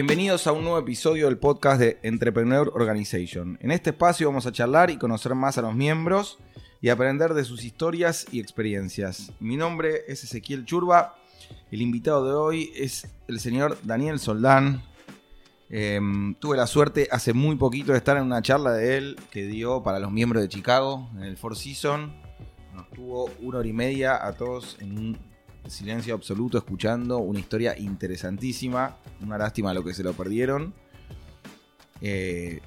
Bienvenidos a un nuevo episodio del podcast de Entrepreneur Organization. En este espacio vamos a charlar y conocer más a los miembros y aprender de sus historias y experiencias. Mi nombre es Ezequiel Churba. El invitado de hoy es el señor Daniel Soldán. Em, tuve la suerte hace muy poquito de estar en una charla de él que dio para los miembros de Chicago en el Four Seasons. Nos tuvo una hora y media a todos en un silencio absoluto escuchando una historia interesantísima. Una lástima lo que se lo perdieron. Eh,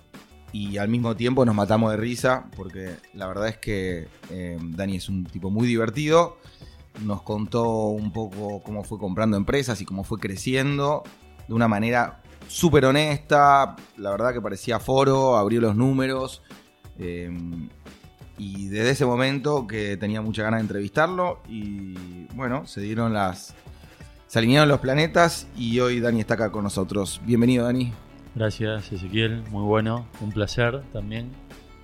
y al mismo tiempo nos matamos de risa porque la verdad es que eh, Dani es un tipo muy divertido. Nos contó un poco cómo fue comprando empresas y cómo fue creciendo de una manera súper honesta. La verdad que parecía foro, abrió los números. Eh, y desde ese momento que tenía mucha ganas de entrevistarlo y bueno, se dieron las... Se alinearon los planetas y hoy Dani está acá con nosotros. Bienvenido Dani. Gracias, Ezequiel. Muy bueno. Un placer también.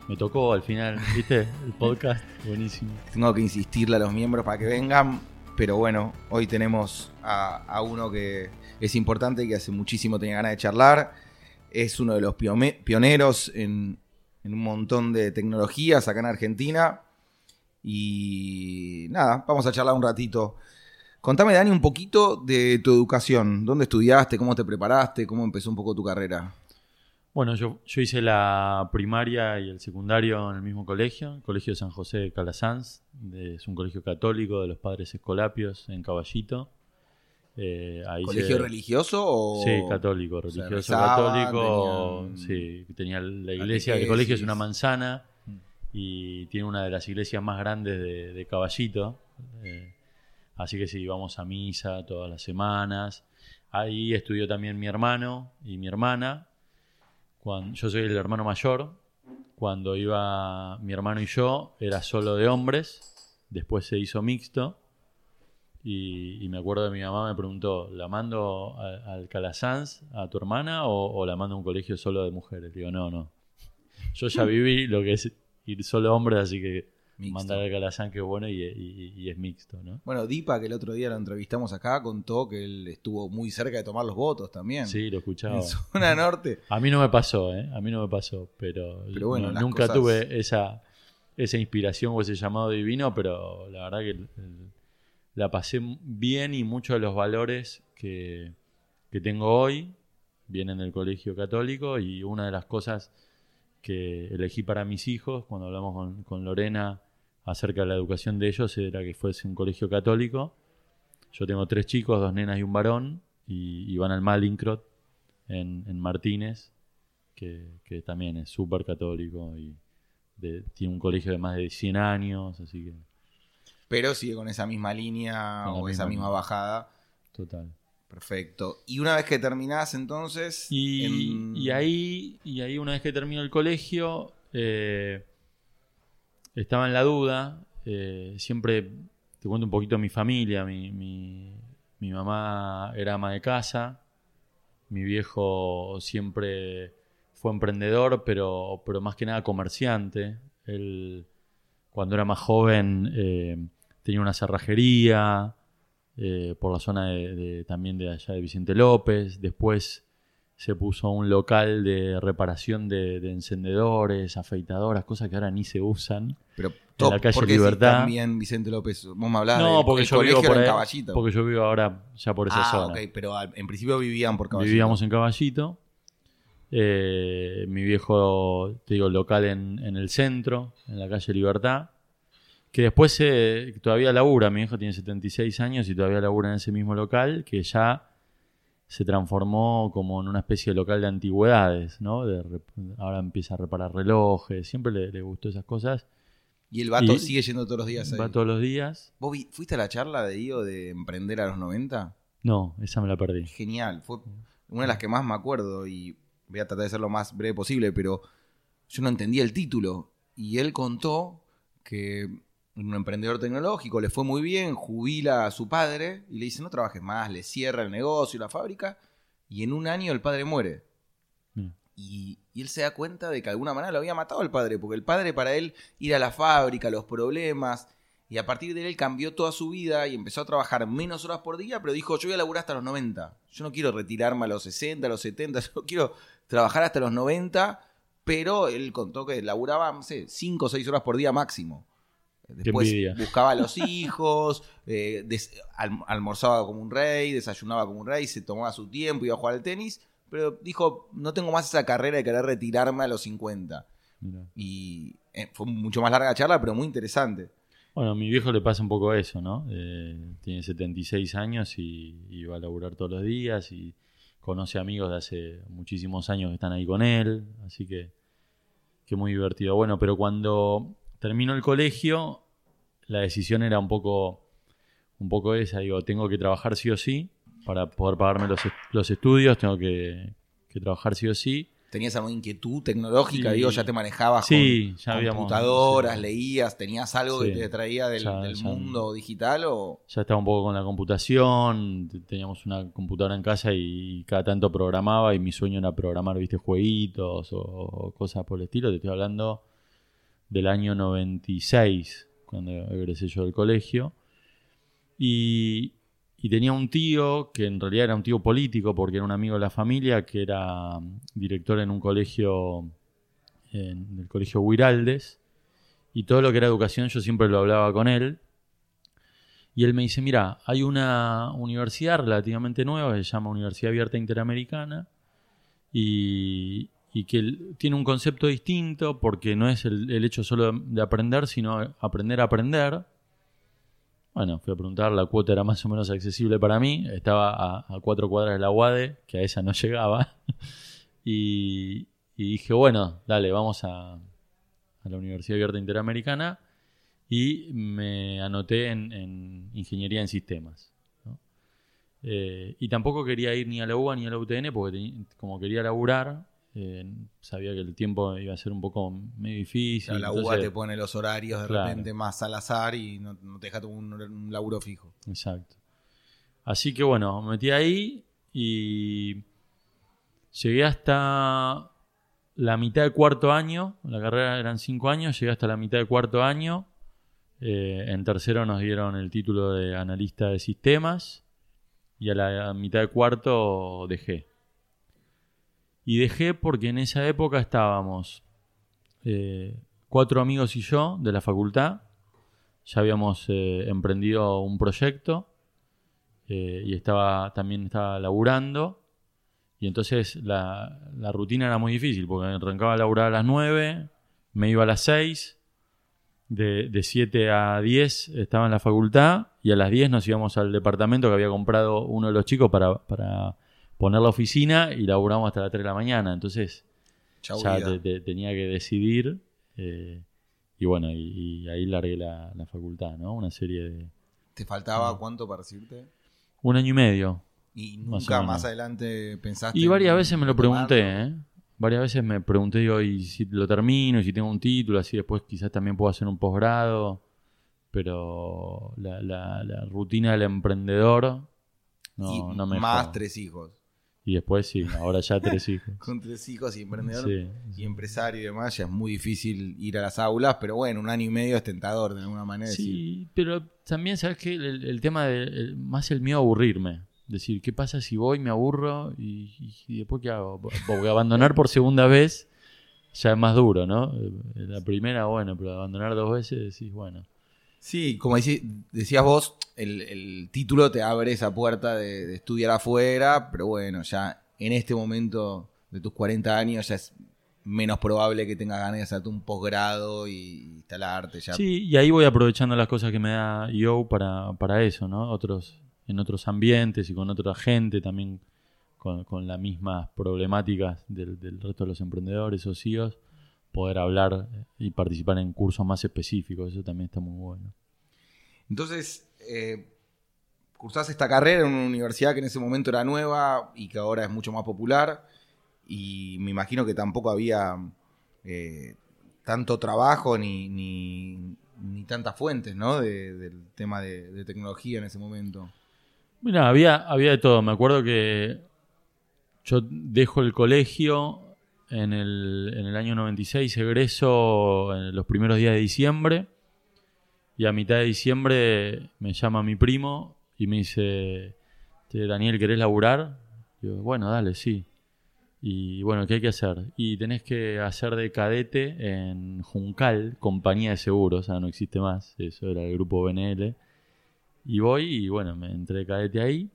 Me tocó al final, ¿viste? El podcast. Buenísimo. Tengo que insistirle a los miembros para que vengan. Pero bueno, hoy tenemos a, uno que es importante y que hace muchísimo tenía ganas de charlar. Es uno de los pioneros en, en un montón de tecnologías acá en Argentina. Y nada, vamos a charlar un ratito. Contame, Dani, un poquito de tu educación. ¿Dónde estudiaste? ¿Cómo te preparaste? ¿Cómo empezó un poco tu carrera? Bueno, yo, yo hice la primaria y el secundario en el mismo colegio, el Colegio de San José de Calasanz. es un colegio católico de los padres escolapios en Caballito. Eh, ¿Colegio religioso o...? Sí, católico, religioso católico. Sí, tenía la iglesia, el colegio es una manzana mm. y tiene una de las iglesias más grandes de, Caballito. Eh, Así que sí, íbamos a misa todas las semanas. Ahí estudió también mi hermano y mi hermana. Cuando, yo soy el hermano mayor. Cuando iba mi hermano y yo, era solo de hombres. Después se hizo mixto. Y, me acuerdo de mi mamá me preguntó, ¿la mando al Calasanz a tu hermana o, la mando a un colegio solo de mujeres? Digo, no, no. Yo ya viví lo que es ir solo hombres, así que mandar al Calazán que es bueno y, es mixto, ¿no? Bueno, Dipa, que el otro día lo entrevistamos acá, contó que él estuvo muy cerca de tomar los votos también. Sí, lo escuchaba. En zona norte. A mí no me pasó, ¿eh? A mí no me pasó, pero, bueno, nunca tuve esa, esa inspiración o ese llamado divino, pero la verdad que la pasé bien y muchos de los valores que, que tengo hoy vienen del colegio católico y una de las cosas que elegí para mis hijos, cuando hablamos con, con Lorena acerca de la educación de ellos era que fuese un colegio católico. Yo tengo tres chicos, dos nenas y un varón, y, van al Malincrot en, Martínez, que, también es súper católico y tiene un colegio de más de 100 años, así que... Pero sigue con esa misma línea o esa misma bajada. Total. Perfecto. Y una vez que terminás entonces... Y, ahí, y ahí una vez que termino el colegio... Eh, estaba en la duda. Eh, siempre te cuento un poquito de mi familia. Mi, mi, mamá era ama de casa. Mi viejo siempre fue emprendedor, pero, pero más que nada comerciante. Él, cuando era más joven, eh, tenía una cerrajería eh, por la zona de, también de allá de Vicente López. Después se puso un local de reparación de, encendedores, afeitadoras, cosas que ahora ni se usan. Pero en la calle Libertad. también Vicente López, vos me hablabas no, porque yo vivo por Caballito. Porque yo vivo ahora ya por esa ah, zona. pero en principio vivían por Caballito. Vivíamos en Caballito. Eh, mi viejo, te digo, local en, el centro, en la calle Libertad. Que después todavía labura, mi viejo tiene 76 años y todavía labura en ese mismo local, que ya se transformó como en una especie de local de antigüedades, ¿no? ahora empieza a reparar relojes, siempre le, gustó esas cosas. Y el vato sigue yendo todos los días ahí. Va todos los días. ¿Vos fuiste a la charla de Dio de emprender a los 90? No, esa me la perdí. Genial, fue una de las que más me acuerdo y voy a tratar de ser lo más breve posible, pero yo no entendía el título. Y él contó que un emprendedor tecnológico, le fue muy bien, jubila a su padre y le dice, no trabajes más, le cierra el negocio, la fábrica, y en un año el padre muere. Mm. Y, él se da cuenta de que de alguna manera lo había matado el padre, porque el padre para él ir a la fábrica, los problemas, Y a partir de él cambió toda su vida y empezó a trabajar menos horas por día, pero dijo, yo voy a laburar hasta los 90. Yo no quiero retirarme a los 60, a los 70, yo quiero trabajar hasta los 90, pero él contó que laburaba, no sé, 5 o 6 horas por día máximo. Después buscaba a los hijos, eh, almorzaba como un rey, desayunaba como un rey, se tomaba su tiempo, iba a jugar al tenis, pero dijo, no tengo más esa carrera de querer retirarme a los 50. Y eh, fue mucho más larga la charla, pero muy interesante. Bueno, a mi viejo le pasa un poco eso, ¿no? Eh, tiene 76 años y, va a laburar todos los días y conoce amigos de hace muchísimos años que están ahí con él, así que, que muy divertido. Bueno, pero cuando terminó el colegio, la decisión era un poco, un poco esa, digo, tengo que trabajar sí o sí para poder pagarme los, estudios, tengo que, que trabajar sí o sí ¿Tenías alguna inquietud tecnológica? Digo, ya te manejabas con computadoras, leías, ¿tenías algo que te traía del, mundo digital? O? Ya estaba un poco con la computación, teníamos una computadora en casa y cada tanto programaba y mi sueño era programar, viste, jueguitos o, cosas por el estilo. Te estoy hablando del año 96, cuando egresé yo del colegio. Y, tenía un tío, que en realidad era un tío político, porque era un amigo de la familia, que era mm, director en un colegio, en el colegio Huiraldes, y todo lo que era educación yo siempre lo hablaba con él. Y él me dice, mira, hay una universidad relativamente nueva, que se llama Universidad Abierta Interamericana, y, que tiene un concepto distinto, porque no es el, el hecho solo de aprender, sino aprender a aprender. Bueno, fui a preguntar, la cuota era más o menos accesible para mí, estaba a, cuatro cuadras de la UADE, que a esa no llegaba, y, dije, bueno, dale, vamos a, la Universidad Abierta Interamericana. Y me anoté en, Ingeniería en Sistemas. Eh, y tampoco quería ir ni a la UBA ni a la UTN porque como quería laburar, eh, sabía que el tiempo iba a ser un poco medio difícil. la UBA te pone los horarios de repente más al azar y no, te deja un, un, laburo fijo. Exacto. Así que bueno, me metí ahí y llegué hasta la mitad del cuarto año. La carrera eran cinco años, llegué hasta la mitad del cuarto año. Eh, en tercero nos dieron el título de analista de sistemas y a la mitad del cuarto dejé. Y dejé porque en esa época estábamos eh, cuatro amigos y yo de la facultad. Ya habíamos eh, emprendido un proyecto eh, y estaba también estaba laburando. Y entonces la, rutina era muy difícil porque arrancaba a laburar a las nueve, me iba a las seis, de, de 7 a 10 estaba en la facultad y a las 10 nos íbamos al departamento que había comprado uno de los chicos para, para poner la oficina y laburamos hasta las 3 de la mañana. Entonces ya tenía que decidir. Eh, y bueno, y, ahí largué la, facultad, ¿no? Una serie de... ¿Te faltaba cuánto para recibirte? Un año y medio. ¿Y nunca más, adelante pensaste? Y varias veces me lo pregunté, ¿eh? Varias veces me pregunté, digo, y si lo termino, y si tengo un título, así después quizás también puedo hacer un posgrado. Pero la, rutina del emprendedor no, no me Más tres hijos. Y después sí, ahora ya tres hijos. Con tres hijos y emprendedor y empresario y demás, ya es muy difícil ir a las aulas, pero bueno, un año y medio es tentador de alguna manera. Sí, pero también, ¿sabes que el, tema de más el miedo a aburrirme. Decir, ¿qué pasa si voy, me aburro y, después qué hago? Porque abandonar por segunda vez ya es más duro, ¿no? La primera, bueno, pero abandonar dos veces decís, bueno. Sí, como decías vos, el, título te abre esa puerta de, estudiar afuera, pero bueno, ya en este momento de tus 40 años ya es menos probable que tengas ganas de hacerte un posgrado y instalarte ya. Sí, y ahí voy aprovechando las cosas que me da yo para, para eso, ¿no? Otros, en otros ambientes y con otra gente también con, con las mismas problemáticas del, del, resto de los emprendedores o CEOs poder hablar y participar en cursos más específicos. Eso también está muy bueno. Entonces, eh, cursaste esta carrera en una universidad que en ese momento era nueva y que ahora es mucho más popular. Y me imagino que tampoco había eh, tanto trabajo ni, ni, tantas fuentes ¿no? del tema de, tecnología en ese momento. Mira, había, había de todo. Me acuerdo que yo dejo el colegio en el, en el año 96, egreso en los primeros días de diciembre. Y a mitad de diciembre me llama mi primo y me dice, Daniel, ¿querés laburar? Y yo, bueno, dale, sí. Y bueno, ¿qué hay que hacer? Y tenés que hacer de cadete en Juncal, compañía de seguros, o sea, no existe más, eso era el grupo BNL. Y voy y bueno, me entré de cadete ahí.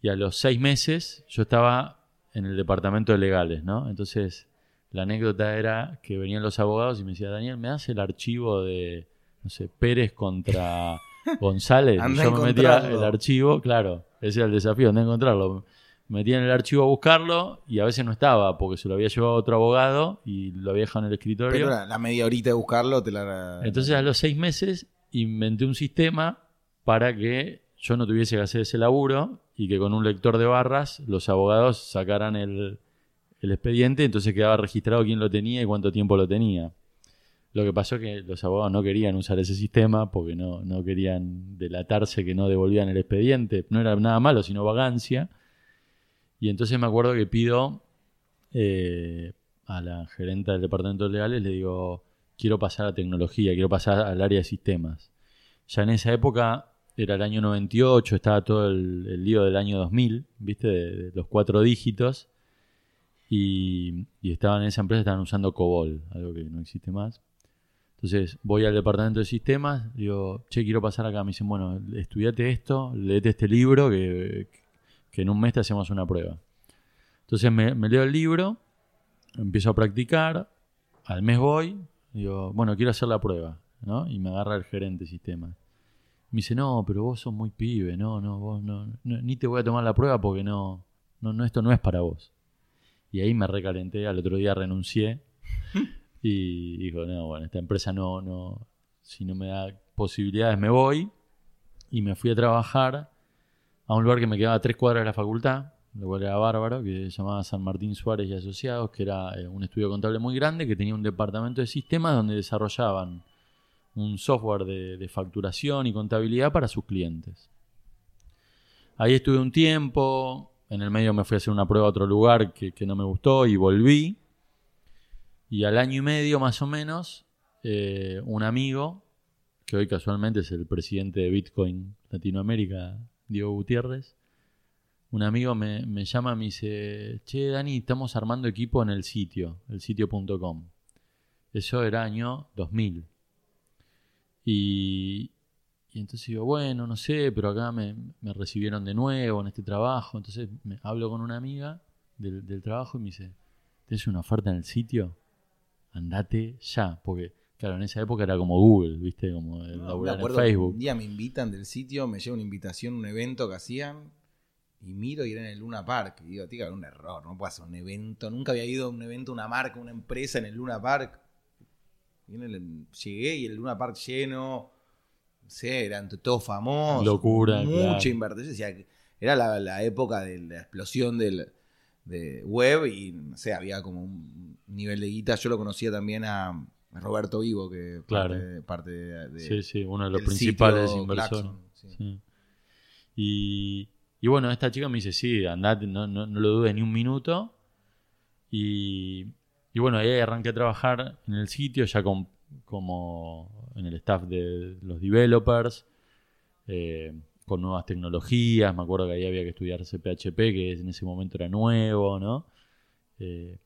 Y a los seis meses yo estaba en el departamento de legales, ¿no? Entonces, la anécdota era que venían los abogados y me decía, Daniel, ¿me das el archivo de, no sé, Pérez contra González? y yo me metía el archivo, claro, ese era el desafío, de encontrarlo me metía en el archivo a buscarlo y a veces no estaba porque se lo había llevado otro abogado y lo había dejado en el escritorio. Pero la media horita de buscarlo te la... Entonces a los seis meses inventé un sistema para que yo no tuviese que hacer ese laburo y que con un lector de barras los abogados sacaran el, expediente, entonces quedaba registrado quién lo tenía y cuánto tiempo lo tenía. Lo que pasó es que los abogados no querían usar ese sistema porque no, no querían delatarse que no devolvían el expediente. No era nada malo, sino vagancia. Y entonces me acuerdo que pido eh, a la gerente del departamento de legales, le digo, quiero pasar a tecnología, quiero pasar al área de sistemas. Ya en esa época era el año 98, estaba todo el, lío del año 2000, ¿viste? De, los cuatro dígitos. Y, y, estaban en esa empresa, estaban usando COBOL, algo que no existe más. Entonces voy al departamento de sistemas, digo, che, quiero pasar acá. Me dicen, bueno, estudiate esto, leete este libro que, que en un mes te hacemos una prueba. Entonces me, leo el libro, empiezo a practicar, al mes voy, digo, bueno, quiero hacer la prueba, ¿no? Y me agarra el gerente de sistema. Me dice, no, pero vos sos muy pibe, no, no, vos no, ni te voy a tomar la prueba porque no, no, no, esto no es para vos. Y ahí me recalenté, al otro día renuncié y dijo, no, bueno, esta empresa no, no, si no me da posibilidades me voy. Y me fui a trabajar a un lugar que me quedaba a tres cuadras de la facultad, lo cual era bárbaro, que se llamaba San Martín Suárez y Asociados, que era eh, un estudio contable muy grande, que tenía un departamento de sistemas donde desarrollaban un software de, facturación y contabilidad para sus clientes. Ahí estuve un tiempo, en el medio me fui a hacer una prueba a otro lugar que, no me gustó y volví. Y al año y medio más o menos, eh, un amigo, que hoy casualmente es el presidente de Bitcoin Latinoamérica, Diego Gutiérrez, un amigo me, llama y me dice, che, Dani, estamos armando equipo en el sitio, el sitio.com. Eso era año 2000. Y, y entonces digo, bueno, no sé, pero acá me, recibieron de nuevo en este trabajo. Entonces me hablo con una amiga del, del trabajo y me dice, ¿tienes una oferta en el sitio? Andate ya, porque Claro, en esa época era como Google, ¿viste? Como el en Facebook. Un día me invitan del sitio, me llega una invitación, un evento que hacían, y miro y era en el Luna Park. Y digo, tío, era un error, no puedo hacer un evento. Nunca había ido a un evento, una marca, una empresa en el Luna Park. Llegué y el Luna Park lleno, no sé, eran todos famosos. Locura. Mucha inversión. era la, época de la explosión del, de web y, no sé, había como un nivel de guita. Yo lo conocía también a Roberto Vivo, que claro. parte, de, Sí, sí, uno de los principales inversores. Y, y, bueno, esta chica me dice, sí, andate, no, no, lo dudes ni un minuto. Y, y, bueno, ahí arranqué a trabajar en el sitio, ya con, como en el staff de los developers, eh, con nuevas tecnologías. Me acuerdo que ahí había que estudiar CPHP, que en ese momento era nuevo, ¿no? Eh,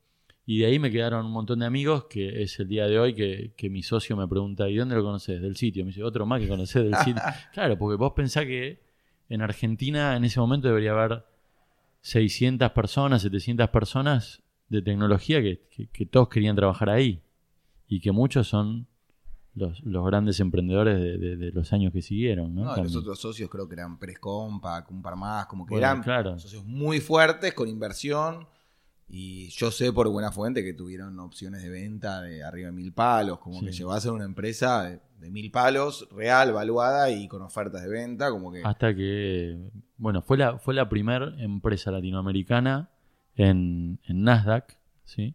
y de ahí me quedaron un montón de amigos, que es el día de hoy que, mi socio me pregunta, ¿y dónde lo conoces? Del sitio. Me dice, otro más que conoces del sitio. claro, porque vos pensás que en Argentina en ese momento debería haber 600 personas, 700 personas de tecnología que, todos querían trabajar ahí. Y que muchos son los, grandes emprendedores de, los años que siguieron. ¿no? los otros socios creo que eran Prescompa, un par más, como que eran socios muy fuertes con inversión y yo sé por buena fuente que tuvieron opciones de venta de arriba de mil palos, como que llegó a ser una empresa de, mil palos, real, valuada y con ofertas de venta, como que... Hasta que, bueno, fue la, fue la primera empresa latinoamericana en, en, Nasdaq, ¿sí?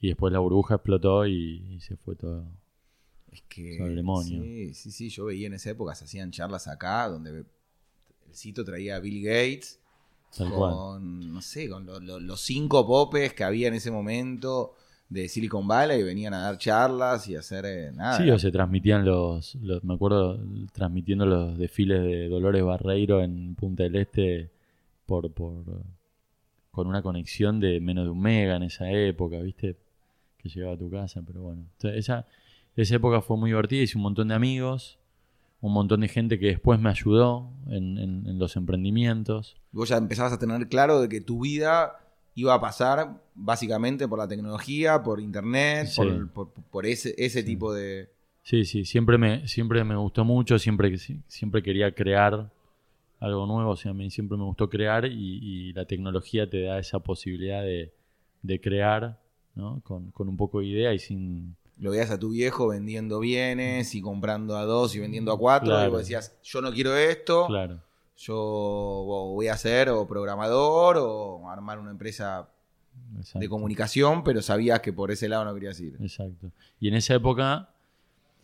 Y después la burbuja explotó y, se fue todo... Es que... El demonio. Sí, sí, sí, yo veía en esa época, se hacían charlas acá, donde el sitio traía a Bill Gates con, no sé, con los cinco popes que había en ese momento de Silicon Valley y venían a dar charlas y hacer eh, nada. Sí, o se transmitían los, me acuerdo, transmitiendo los desfiles de Dolores Barreiro en Punta del Este por, por con una conexión de menos de un mega en esa época, ¿viste? Que llegaba a tu casa, pero bueno. esa, esa época fue muy divertida, hice un montón de amigos, un montón de gente que después me ayudó en, en los emprendimientos. Vos ya empezabas a tener claro de que tu vida iba a pasar básicamente por la tecnología, por internet, por, ese, ese tipo de... Sí, sí, siempre me, siempre me gustó mucho, siempre, siempre quería crear algo nuevo, o sea, a mí siempre me gustó crear y, la tecnología te da esa posibilidad de, crear, ¿no? Con, un poco de idea y sin... Lo veías a tu viejo vendiendo bienes y comprando a dos y vendiendo a cuatro y vos decías, yo no quiero esto. Claro yo voy a ser o programador o armar una empresa de comunicación, pero sabías que por ese lado no querías ir. Exacto. Y en esa época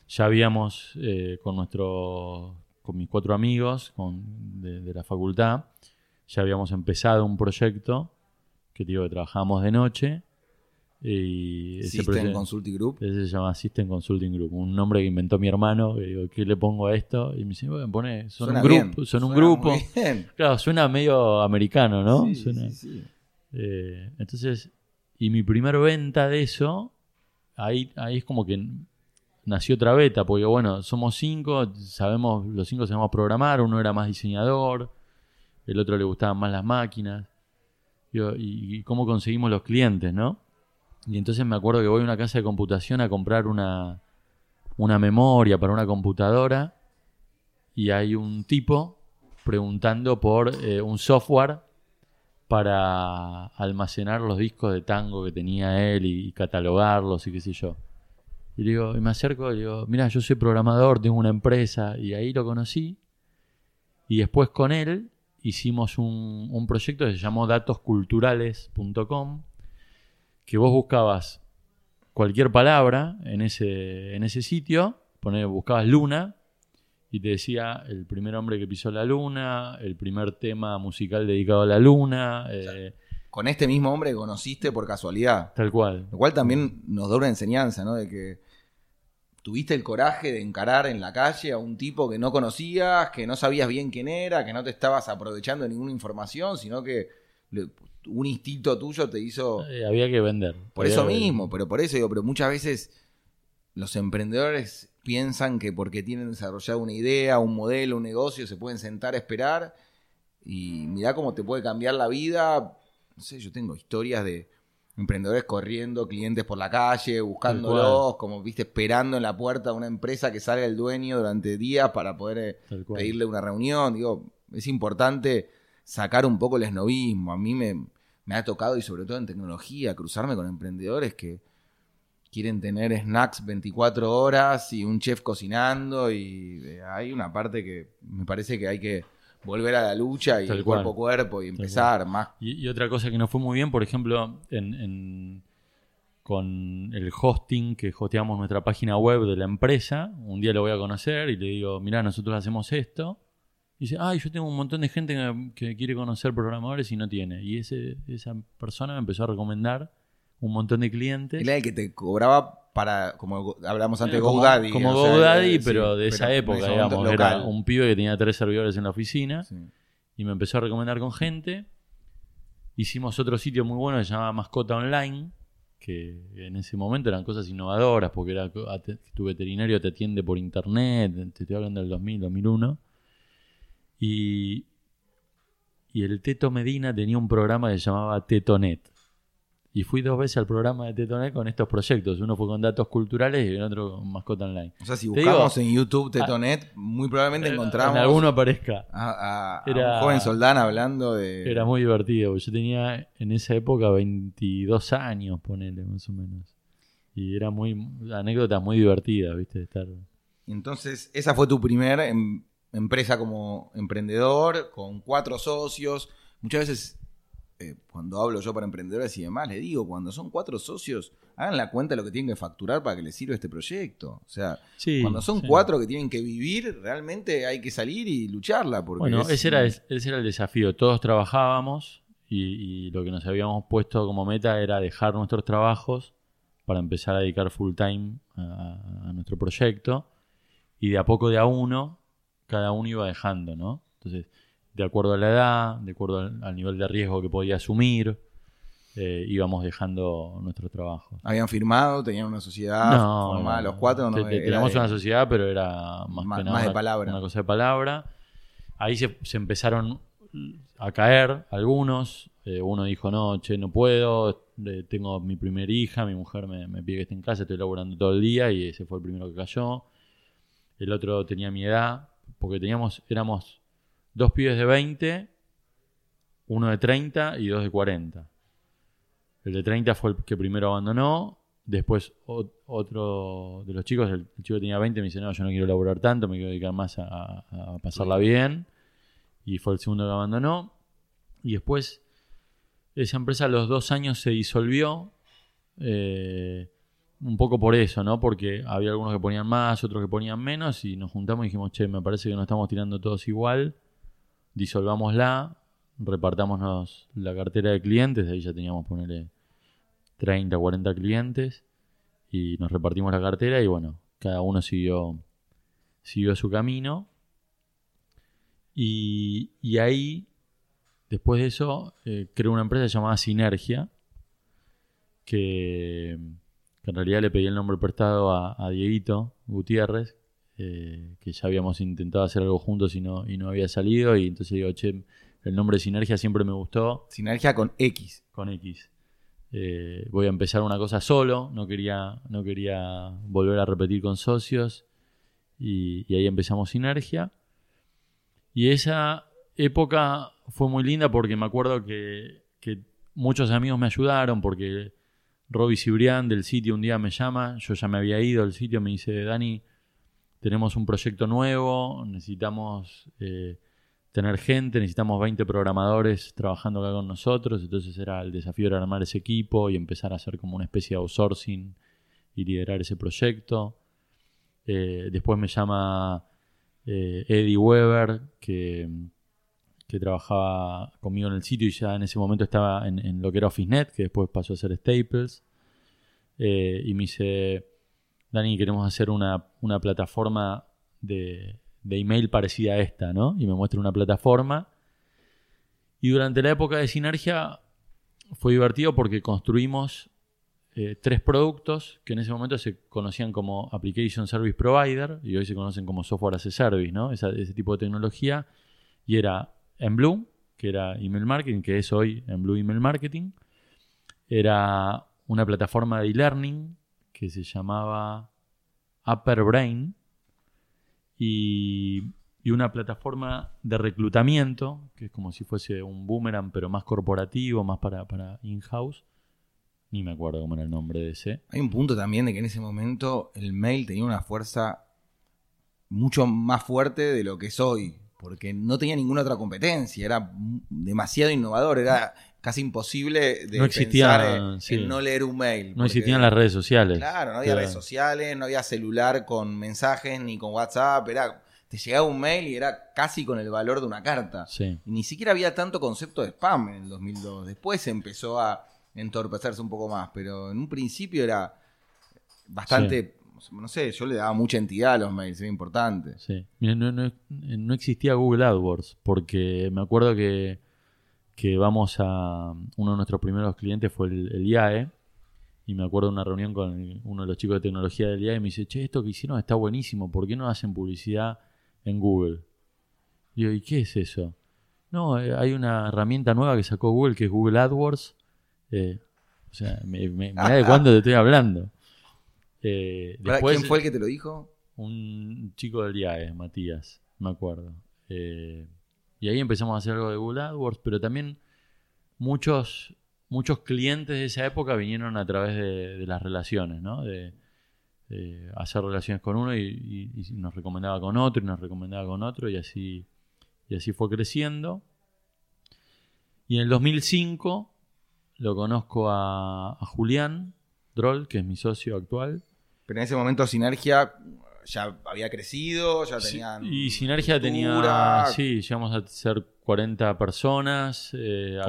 ya habíamos, eh, con nuestro, con mis cuatro amigos de, la facultad, ya habíamos empezado un proyecto que digo que trabajábamos de noche y System Consulting Group. Ese se llama System Consulting Group, un nombre que inventó mi hermano. digo, ¿qué le pongo a esto? Y me dice, bueno, pone, son un grupo. Son un grupo. Claro, suena medio americano, ¿no? Eh, entonces, y mi primera venta de eso, ahí, ahí es como que nació otra beta, porque bueno, somos cinco, sabemos, los cinco sabemos programar, uno era más diseñador, el otro le gustaban más las máquinas. y cómo conseguimos los clientes, ¿no? Y entonces me acuerdo que voy a una casa de computación a comprar una, una memoria para una computadora y hay un tipo preguntando por eh, un software para almacenar los discos de tango que tenía él y, catalogarlos y qué sé yo. Y, digo, y me acerco y digo, mira, yo soy programador, tengo una empresa y ahí lo conocí. Y después con él hicimos un, un proyecto que se llamó datosculturales.com que vos buscabas cualquier palabra en ese, en ese sitio, poner, buscabas luna y te decía el primer hombre que pisó la luna, el primer tema musical dedicado a la luna. Eh, con este mismo hombre que conociste por casualidad. Tal cual. Lo cual también nos da una enseñanza, ¿no? De que tuviste el coraje de encarar en la calle a un tipo que no conocías, que no sabías bien quién era, que no te estabas aprovechando de ninguna información, sino que un instinto tuyo te hizo. Eh, había que vender. Por eso mismo, pero por eso digo, pero muchas veces los emprendedores piensan que porque tienen desarrollado una idea, un modelo, un negocio, se pueden sentar a esperar y mirá cómo te puede cambiar la vida. No sé, yo tengo historias de emprendedores corriendo, clientes por la calle, buscándolos, como viste, esperando en la puerta de una empresa que salga el dueño durante días para poder eh, pedirle una reunión. Digo, es importante sacar un poco el esnovismo. A mí me, ha tocado, y sobre todo en tecnología, cruzarme con emprendedores que quieren tener snacks 24 horas y un chef cocinando y eh, hay una parte que me parece que hay que volver a la lucha y el cuerpo a cuerpo y empezar más. Y, otra cosa que no fue muy bien, por ejemplo, en, con el hosting que hosteamos nuestra página web de la empresa, un día lo voy a conocer y le digo, mira, nosotros hacemos esto dice, ay, yo tengo un montón de gente que, quiere conocer programadores y no tiene. Y ese, esa persona me empezó a recomendar un montón de clientes. Era el que te cobraba para, como hablamos antes, GoDaddy. Como, GoDaddy, pero de esa época, digamos. Era un pibe que tenía tres servidores en la oficina y me empezó a recomendar con gente. Hicimos otro sitio muy bueno que se llamaba Mascota Online, que en ese momento eran cosas innovadoras, porque era, tu veterinario te atiende por internet, te estoy hablando del 2000, 2001 y, y el Teto Medina tenía un programa que se llamaba Tetonet. Y fui dos veces al programa de Tetonet con estos proyectos. Uno fue con datos culturales y el otro con mascota online. O sea, si buscamos en YouTube Tetonet, muy probablemente encontramos. En alguno aparezca. A, un joven soldán hablando de. Era muy divertido. Yo tenía en esa época 22 años, ponele, más o menos. Y era muy. anécdota muy divertida, ¿viste? estar. Entonces, esa fue tu primer em, empresa como emprendedor, con cuatro socios. Muchas veces, eh, cuando hablo yo para emprendedores y demás, le digo, cuando son cuatro socios, hagan la cuenta de lo que tienen que facturar para que les sirva este proyecto. O sea, cuando son cuatro que tienen que vivir, realmente hay que salir y lucharla. Porque bueno, ese, era, ese era el desafío. Todos trabajábamos y, y lo que nos habíamos puesto como meta era dejar nuestros trabajos para empezar a dedicar full time a, nuestro proyecto. Y de a poco de a uno, cada uno iba dejando, ¿no? Entonces, de acuerdo a la edad, de acuerdo al, nivel de riesgo que podía asumir, eh, íbamos dejando nuestro trabajo. ¿Habían firmado? ¿Tenían una sociedad formal? ¿Los cuatro? No, teníamos una sociedad, pero era más, de palabra. Una cosa de palabra. Ahí se, empezaron a caer algunos. Eh, uno dijo, no, che, no puedo, tengo mi primera hija, mi mujer me, pide que esté en casa, estoy laburando todo el día y ese fue el primero que cayó. El otro tenía mi edad, porque teníamos, éramos dos pibes de 20, uno de 30 y dos de 40. El de 30 fue el que primero abandonó. Después otro de los chicos, el, chico tenía 20, me dice, no, yo no quiero laburar tanto, me quiero dedicar más a, a pasarla bien. Y fue el segundo que abandonó. Y después esa empresa a los dos años se disolvió. Eh, un poco por eso, ¿no? Porque había algunos que ponían más, otros que ponían menos, y nos juntamos y dijimos, che, me parece que nos estamos tirando todos igual, disolvámosla, repartámonos la cartera de clientes, ahí ya teníamos, ponerle 30, 40 clientes, y nos repartimos la cartera y bueno, cada uno siguió, siguió su camino. Y, y ahí Después de eso, eh, creo una empresa llamada Sinergia, que, en realidad le pedí el nombre prestado a, Dieguito Gutiérrez, eh, que ya habíamos intentado hacer algo juntos y no, y no había salido. Y entonces digo, che, el nombre Sinergia siempre me gustó. Sinergia con X. Con X. Eh, voy a empezar una cosa solo, no quería, no quería volver a repetir con socios. Y, y ahí empezamos Sinergia. Y esa época fue muy linda porque me acuerdo que, muchos amigos me ayudaron porque Roby Cibrián del sitio un día me llama, yo ya me había ido al sitio, me dice, Dani, tenemos un proyecto nuevo, necesitamos eh, tener gente, necesitamos 20 programadores trabajando acá con nosotros, entonces era el desafío era armar ese equipo y empezar a hacer como una especie de outsourcing y liderar ese proyecto. Eh, después me llama eh, Eddie Weber, que que trabajaba conmigo en el sitio y ya en ese momento estaba en, lo que era OfficeNet, que después pasó a ser Staples. Eh, y me dice, Dani, queremos hacer una, plataforma de, email parecida a esta, ¿no? Y me muestra una plataforma. Y durante la época de Sinergia fue divertido porque construimos eh, tres productos que en ese momento se conocían como Application Service Provider y hoy se conocen como Software as a Service, ¿no? ese tipo de tecnología. Y era en Blue, que era email marketing, que es hoy en Blue Email Marketing. Era una plataforma de e-learning que se llamaba Upper Brain y, una plataforma de reclutamiento, que es como si fuese un boomerang, pero más corporativo, más para, para in-house. Ni me acuerdo cómo era el nombre de ese. Hay un punto también de que en ese momento el mail tenía una fuerza mucho más fuerte de lo que es hoy porque no tenía ninguna otra competencia, era demasiado innovador, era casi imposible de no existía, en, no leer un mail. No existían las redes sociales. Claro, no había redes sociales, no había celular con mensajes ni con WhatsApp, era te llegaba un mail y era casi con el valor de una carta. Y ni siquiera había tanto concepto de spam en el 2002. Después empezó a entorpecerse un poco más, pero en un principio era bastante no sé, yo le daba mucha entidad a los mails, era importante. Sí. no, existía Google AdWords, porque me acuerdo que, que vamos a. Uno de nuestros primeros clientes fue el, IAE, y me acuerdo de una reunión con uno de los chicos de tecnología del IAE y me dice: Che, esto que hicieron está buenísimo, ¿por qué no hacen publicidad en Google? Y yo, ¿y qué es eso? No, eh, hay una herramienta nueva que sacó Google que es Google AdWords. Eh, o sea, me, me, da de cuándo te estoy hablando. Eh, ¿Quién fue el que te lo dijo? Un chico del IAE, Matías, me acuerdo. Eh, y ahí empezamos a hacer algo de Google AdWords, pero también muchos, muchos clientes de esa época vinieron a través de, las relaciones, ¿no? De, hacer relaciones con uno y, nos recomendaba con otro y nos recomendaba con otro y así, y así fue creciendo. Y en el 2005 lo conozco a, a Julián Droll, que es mi socio actual, pero en ese momento Sinergia ya había crecido, ya tenían. y Sinergia tenía. Sí, llegamos a ser 40 personas. Eh,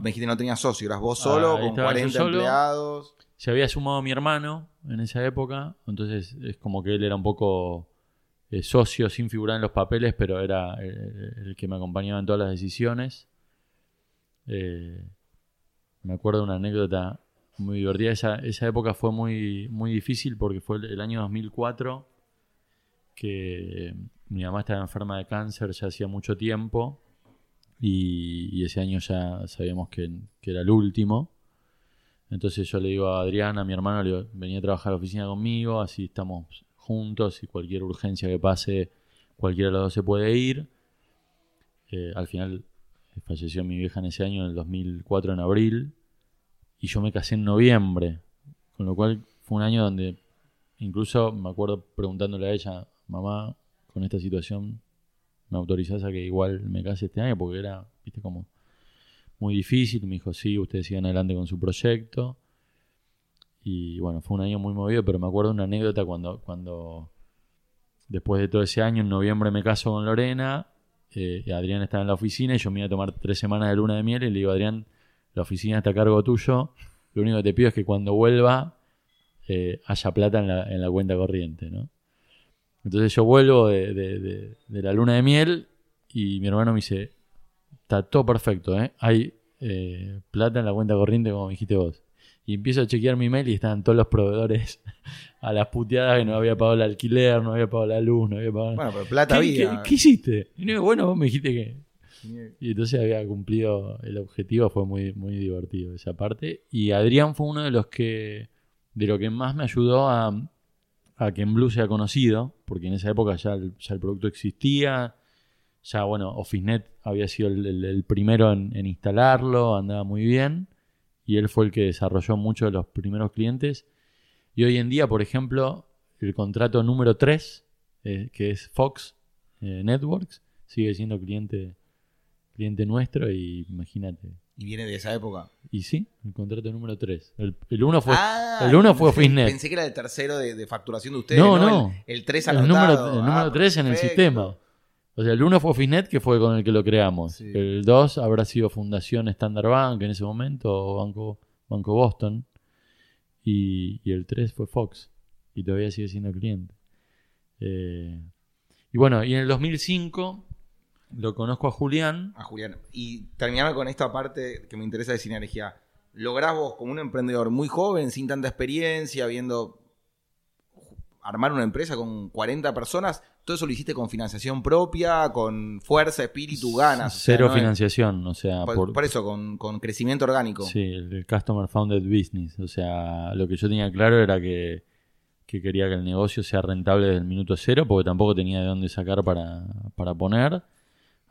me dijiste no tenía socio, eras vos solo, con 40 empleados. se había sumado mi hermano en esa época, entonces es como que él era un poco eh, socio sin figurar en los papeles, pero era el, que me acompañaba en todas las decisiones. Eh, me acuerdo de una anécdota muy divertida. Esa, esa época fue muy, muy difícil porque fue el, año 2004 que mi mamá estaba enferma de cáncer ya hacía mucho tiempo y, ese año ya sabíamos que, que, era el último. Entonces yo le digo a Adriana, mi hermano, le digo, venía a trabajar a la oficina conmigo, así estamos juntos y cualquier urgencia que pase, cualquiera de los dos se puede ir. Eh, al final falleció mi vieja en ese año, en el 2004, en abril y yo me casé en noviembre, con lo cual fue un año donde incluso me acuerdo preguntándole a ella, mamá, con esta situación, ¿me autorizás a que igual me case este año? Porque era, viste, como muy difícil. Me dijo, sí, ustedes sigan adelante con su proyecto. Y bueno, fue un año muy movido, pero me acuerdo una anécdota cuando, cuando después de todo ese año, en noviembre me caso con Lorena, eh, Adrián estaba en la oficina y yo me iba a tomar tres semanas de luna de miel y le digo, Adrián, la oficina está a cargo tuyo, lo único que te pido es que cuando vuelva eh, haya plata en la, en la, cuenta corriente, ¿no? Entonces yo vuelvo de, la luna de miel y mi hermano me dice, está todo perfecto, ¿eh? Hay eh, plata en la cuenta corriente como dijiste vos. Y empiezo a chequear mi mail y estaban todos los proveedores a las puteadas que no había pagado el alquiler, no había pagado la luz, no había pagado... Bueno, pero plata había. ¿qué, hiciste? Y no, bueno, vos me dijiste que y entonces había cumplido el objetivo, fue muy, muy divertido esa parte. Y Adrián fue uno de los que, de lo que más me ayudó a, que en Blue sea conocido, porque en esa época ya el, el producto existía, ya bueno, OfficeNet había sido el, primero en, instalarlo, andaba muy bien, y él fue el que desarrolló muchos de los primeros clientes. Y hoy en día, por ejemplo, el contrato número 3, eh, que es Fox eh, Networks, sigue siendo cliente cliente nuestro y imagínate. ¿Y viene de esa época? Y sí, el contrato número 3. El, el uno fue, ah, el uno fue Fitnet. Pensé que era el tercero de, facturación de ustedes. No, no. El, 3 El número, el número 3 ah, en el sistema. O sea, el 1 fue Fitnet, que fue con el que lo creamos. El 2 habrá sido Fundación Standard Bank en ese momento, o Banco, Banco Boston. Y, y el 3 fue Fox. Y todavía sigue siendo cliente. Eh, y bueno, y en el 2005 lo conozco a Julián. A Julián. Y terminame con esta parte que me interesa de sinergia. Lográs vos, como un emprendedor muy joven, sin tanta experiencia, viendo armar una empresa con 40 personas, todo eso lo hiciste con financiación propia, con fuerza, espíritu, ganas. Cero financiación, o sea. Por, eso, con, crecimiento orgánico. Sí, el, Customer Founded Business. O sea, lo que yo tenía claro era que, que, quería que el negocio sea rentable desde el minuto cero, porque tampoco tenía de dónde sacar para, para poner.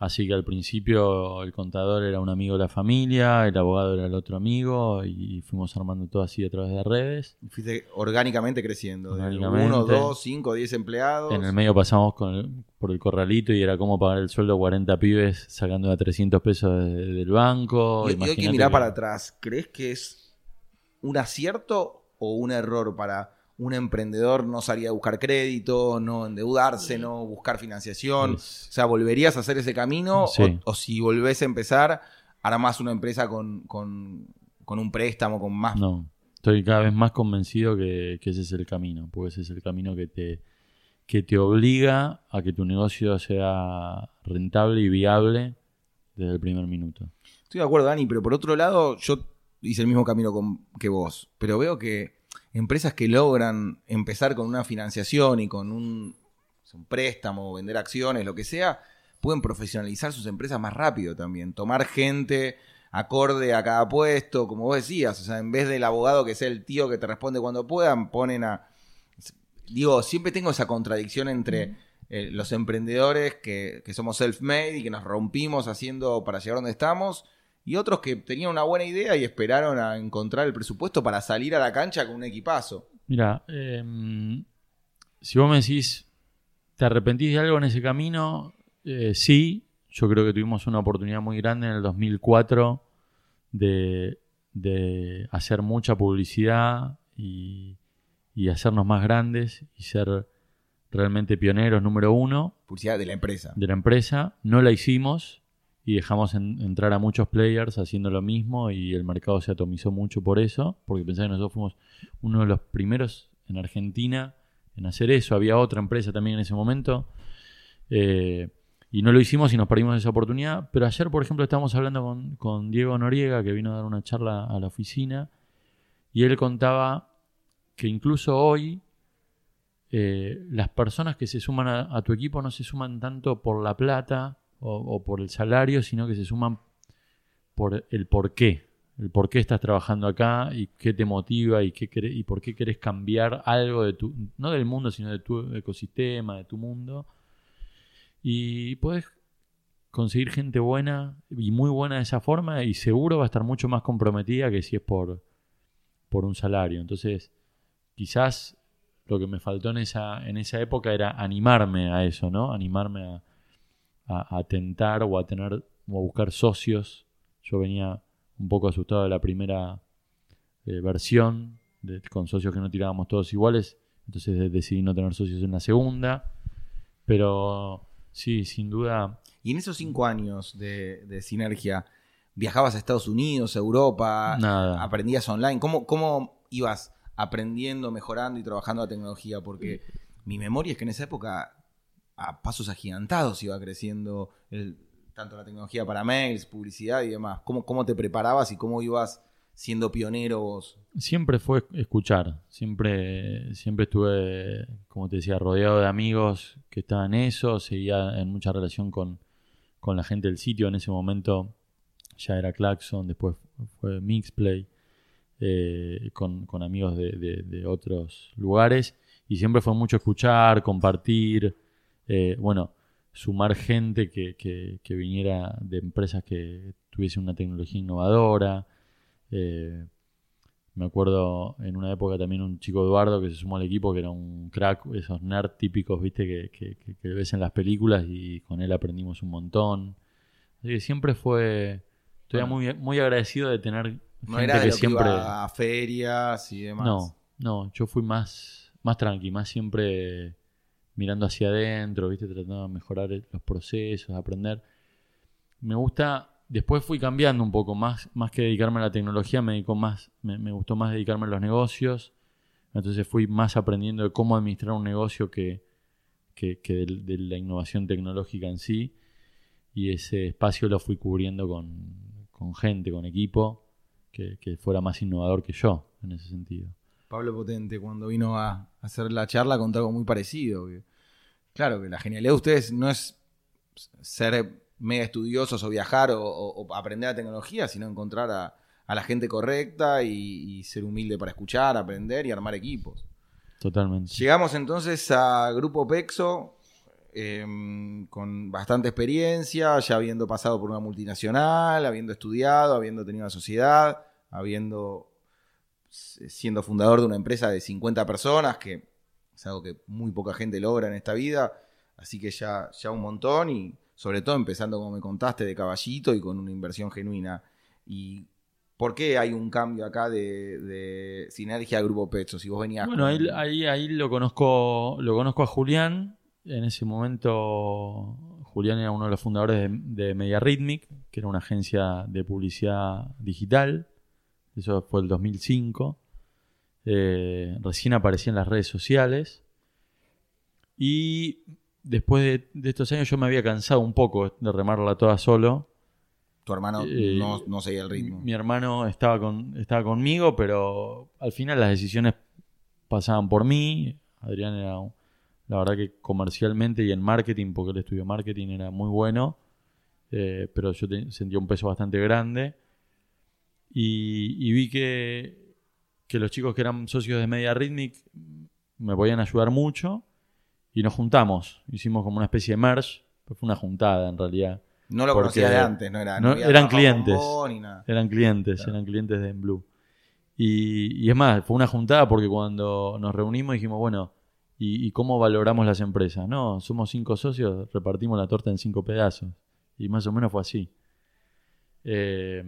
Así que al principio el contador era un amigo de la familia, el abogado era el otro amigo y fuimos armando todo así a través de redes. Fuiste orgánicamente creciendo. Uno, dos, cinco, diez empleados. En el medio pasamos por el corralito y era como pagar el sueldo a 40 pibes sacando a 300 pesos del banco. Y, y hoy que mirar para atrás, ¿crees que es un acierto o un error para un emprendedor no salía a buscar crédito, no endeudarse, no buscar financiación. O sea, ¿volverías a hacer ese camino? O, si volvés a empezar, armás una empresa con, con, un préstamo, con más... No, estoy cada vez más convencido que, ese es el camino, porque ese es el camino que te, que te obliga a que tu negocio sea rentable y viable desde el primer minuto. Estoy de acuerdo, Dani, pero por otro lado, yo hice el mismo camino que vos, pero veo que empresas que logran empezar con una financiación y con un, préstamo, vender acciones, lo que sea, pueden profesionalizar sus empresas más rápido también. Tomar gente acorde a cada puesto, como vos decías. O sea, en vez del abogado que sea el tío que te responde cuando puedan, ponen a. Digo, siempre tengo esa contradicción entre. Eh, los emprendedores que, que somos self-made y que nos rompimos haciendo para llegar donde estamos, y otros que tenían una buena idea y esperaron a encontrar el presupuesto para salir a la cancha con un equipazo. Mira, em, si vos me decís, ¿te arrepentís de algo en ese camino? Eh, sí, yo creo que tuvimos una oportunidad muy grande en el 2004 de, hacer mucha publicidad y, y hacernos más grandes y ser realmente pioneros número uno. Publicidad de la empresa. De la empresa. No la hicimos y dejamos entrar a muchos players haciendo lo mismo y el mercado se atomizó mucho por eso, porque pensaba que nosotros fuimos uno de los primeros en Argentina en hacer eso. Había otra empresa también en ese momento. Eh, y no lo hicimos y nos perdimos esa oportunidad. Pero ayer, por ejemplo, estábamos hablando con, con, Diego Noriega, que vino a dar una charla a la oficina, y él contaba que incluso hoy eh, las personas que se suman a, tu equipo no se suman tanto por la plata o, por el salario, sino que se suman por el por qué. El por qué estás trabajando acá y qué te motiva y, qué y por qué querés cambiar algo de tu, no del mundo, sino de tu ecosistema, de tu mundo y puedes conseguir gente buena y muy buena de esa forma y seguro va a estar mucho más comprometida que si es por, por un salario. Entonces, quizás lo que me faltó en esa, en esa época era animarme a eso, ¿no? Animarme a, a, tentar o a tener o a buscar socios. Yo venía un poco asustado de la primera eh, versión, con socios que no tirábamos todos iguales, entonces decidí no tener socios en la segunda, pero Sí, sin duda. Y en esos cinco años de, sinergia, ¿viajabas a Estados Unidos, a Europa? Nada. ¿Aprendías online? ¿Cómo, ¿Cómo ibas aprendiendo, mejorando y trabajando la tecnología? Porque mi memoria es que en esa época a pasos agigantados iba creciendo tanto la tecnología para mails, publicidad y demás. ¿Cómo, ¿Cómo te preparabas y cómo ibas siendo pionero vos? Siempre fue escuchar, siempre, siempre estuve, como te decía, rodeado de amigos que estaban en eso, seguía en mucha relación con, la gente del sitio, en ese momento ya era Claxon, después fue Mixplay, eh, con, amigos de, otros lugares, y siempre fue mucho escuchar, compartir, eh, bueno, sumar gente que, que viniera de empresas que tuviesen una tecnología innovadora, eh, me acuerdo en una época también un chico Eduardo que se sumó al equipo que era un crack, esos nerds típicos, viste, que, ves en las películas y con él aprendimos un montón. Así que siempre fue. Estoy muy, muy agradecido de tener no gente que, siempre. a ferias y demás. No, no, yo fui más, más tranqui, más siempre mirando hacia adentro, viste, tratando de mejorar los procesos, aprender. Me gusta Después fui cambiando un poco, más, más que dedicarme a la tecnología, me, dedicó más, me, gustó más dedicarme a los negocios. Entonces fui más aprendiendo de cómo administrar un negocio que, que, de, la innovación tecnológica en sí. Y ese espacio lo fui cubriendo con, gente, con equipo, que, fuera más innovador que yo en ese sentido. Pablo Potente, cuando vino a hacer la charla, contó algo muy parecido. claro, que la genialidad de ustedes no es ser mega estudiosos o viajar o, aprender la tecnología, sino encontrar a, la gente correcta y, ser humilde para escuchar, aprender y armar equipos. Totalmente. Llegamos entonces a Grupo Pexo, em, con bastante experiencia, ya habiendo pasado por una multinacional, habiendo estudiado, habiendo tenido una sociedad, habiendo siendo fundador de una empresa de 50 personas, que es algo que muy poca gente logra en esta vida, así que ya, ya un montón y sobre todo empezando como me contaste de caballito y con una inversión genuina. ¿Y por qué hay un cambio acá de, sinergia Grupo Petso? Si vos venías bueno, ahí, ahí, lo conozco lo conozco a Julián. En ese momento Julián era uno de los fundadores de, Media Rhythmic, que era una agencia de publicidad digital. Eso fue el 2005. Eh, recién aparecía en las redes sociales. Y después de, estos años yo me había cansado un poco de remarla toda solo. Tu hermano eh, no, seguía el ritmo. Mi hermano estaba, con, estaba conmigo, pero al final las decisiones pasaban por mí. Adrián era, la verdad que comercialmente y en marketing, porque él estudió marketing, era muy bueno. Eh, pero yo sentía un peso bastante grande. Y, vi que, que los chicos que eran socios de Media Rhythmic me podían ayudar mucho y nos juntamos. Hicimos como una especie de merge, fue una juntada en realidad. No lo conocía de antes, no era. eran, clientes, eran clientes. Eran clientes de Blue. Y, es más, fue una juntada porque cuando nos reunimos dijimos, bueno, ¿y, cómo valoramos las empresas? No, somos cinco socios, repartimos la torta en cinco pedazos. Y más o menos fue así. Eh,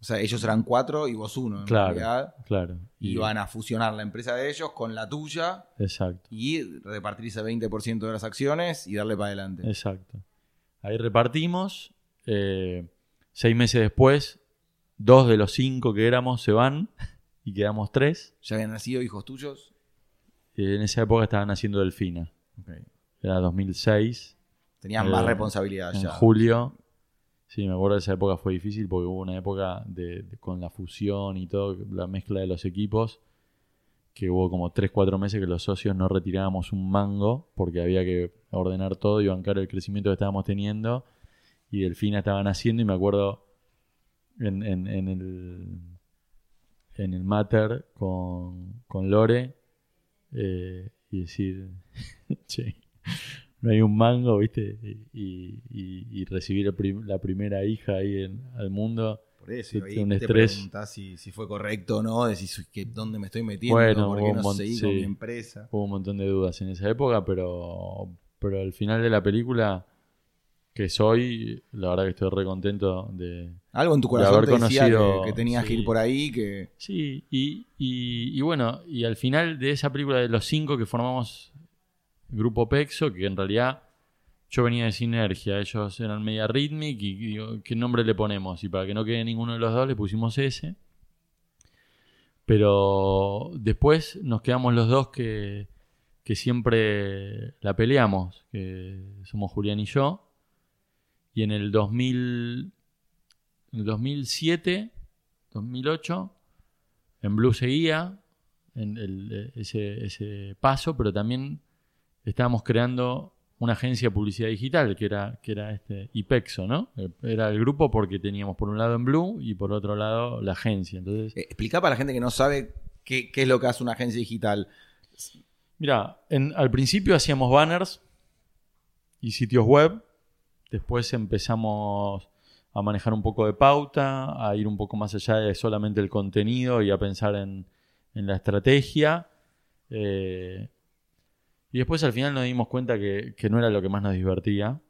o sea, ellos eran cuatro y vos uno, en claro, realidad. Claro. Y van a fusionar la empresa de ellos con la tuya. Exacto. Y repartir ese 20% de las acciones y darle para adelante. Exacto. Ahí repartimos. eh, seis meses después, dos de los cinco que éramos se van y quedamos tres. ¿Ya habían nacido hijos tuyos? Eh, en esa época estaban haciendo Delfina. Era 2006. Tenían más responsabilidad en ya. julio. Sí, me acuerdo de esa época fue difícil porque hubo una época de, con la fusión y todo, la mezcla de los equipos, que hubo como 3, 4 meses que los socios no retirábamos un mango porque había que ordenar todo y bancar el crecimiento que estábamos teniendo. Y Delfina estaban haciendo y me acuerdo en, el en el Mater con, con Lore eh, y decir, che, no hay un mango, ¿viste? Y, recibir la primera hija ahí en, al mundo. Por eso, ahí un te estrés. si, si, fue correcto o no, decís que, dónde me estoy metiendo, bueno, por qué no seguí con mi empresa. Hubo un montón de dudas en esa época, pero, pero al final de la película que soy, la verdad que estoy re contento de algo en tu corazón haber conocido que, tenías que ir por ahí que sí y, y, bueno y al final de esa película de los cinco que formamos grupo Pexo que en realidad yo venía de Sinergia ellos eran media rhythmic y, qué nombre le ponemos y para que no quede ninguno de los dos le pusimos ese pero después nos quedamos los dos que que siempre la peleamos que somos Julián y yo. Y en el 2000, en el 2007, 2008, en Blue seguía en ese, paso, pero también estábamos creando una agencia de publicidad digital que era, que era este IPEXO, ¿no? Era el grupo porque teníamos por un lado en Blue y por otro lado la agencia. Entonces, eh, Explica para la gente que no sabe qué, es lo que hace una agencia digital. Mira, al principio hacíamos banners y sitios web Después empezamos a manejar un poco de pauta, a ir un poco más allá de solamente el contenido y a pensar en, la estrategia. Eh, y después al final nos dimos cuenta que, no era lo que más nos divertía,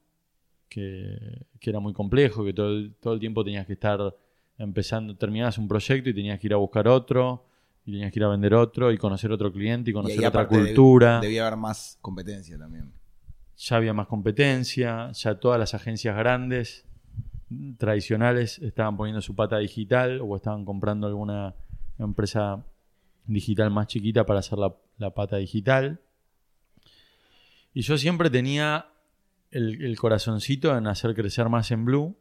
que, era muy complejo, que todo el, todo el tiempo tenías que estar empezando, terminabas un proyecto y tenías que ir a buscar otro, y tenías que ir a vender otro, y conocer otro cliente, y conocer otra cultura. debía haber más competencia también ya había más competencia, ya todas las agencias grandes tradicionales estaban poniendo su pata digital o estaban comprando alguna empresa digital más chiquita para hacer la, pata digital. Y yo siempre tenía el, corazoncito en hacer crecer más en Blue,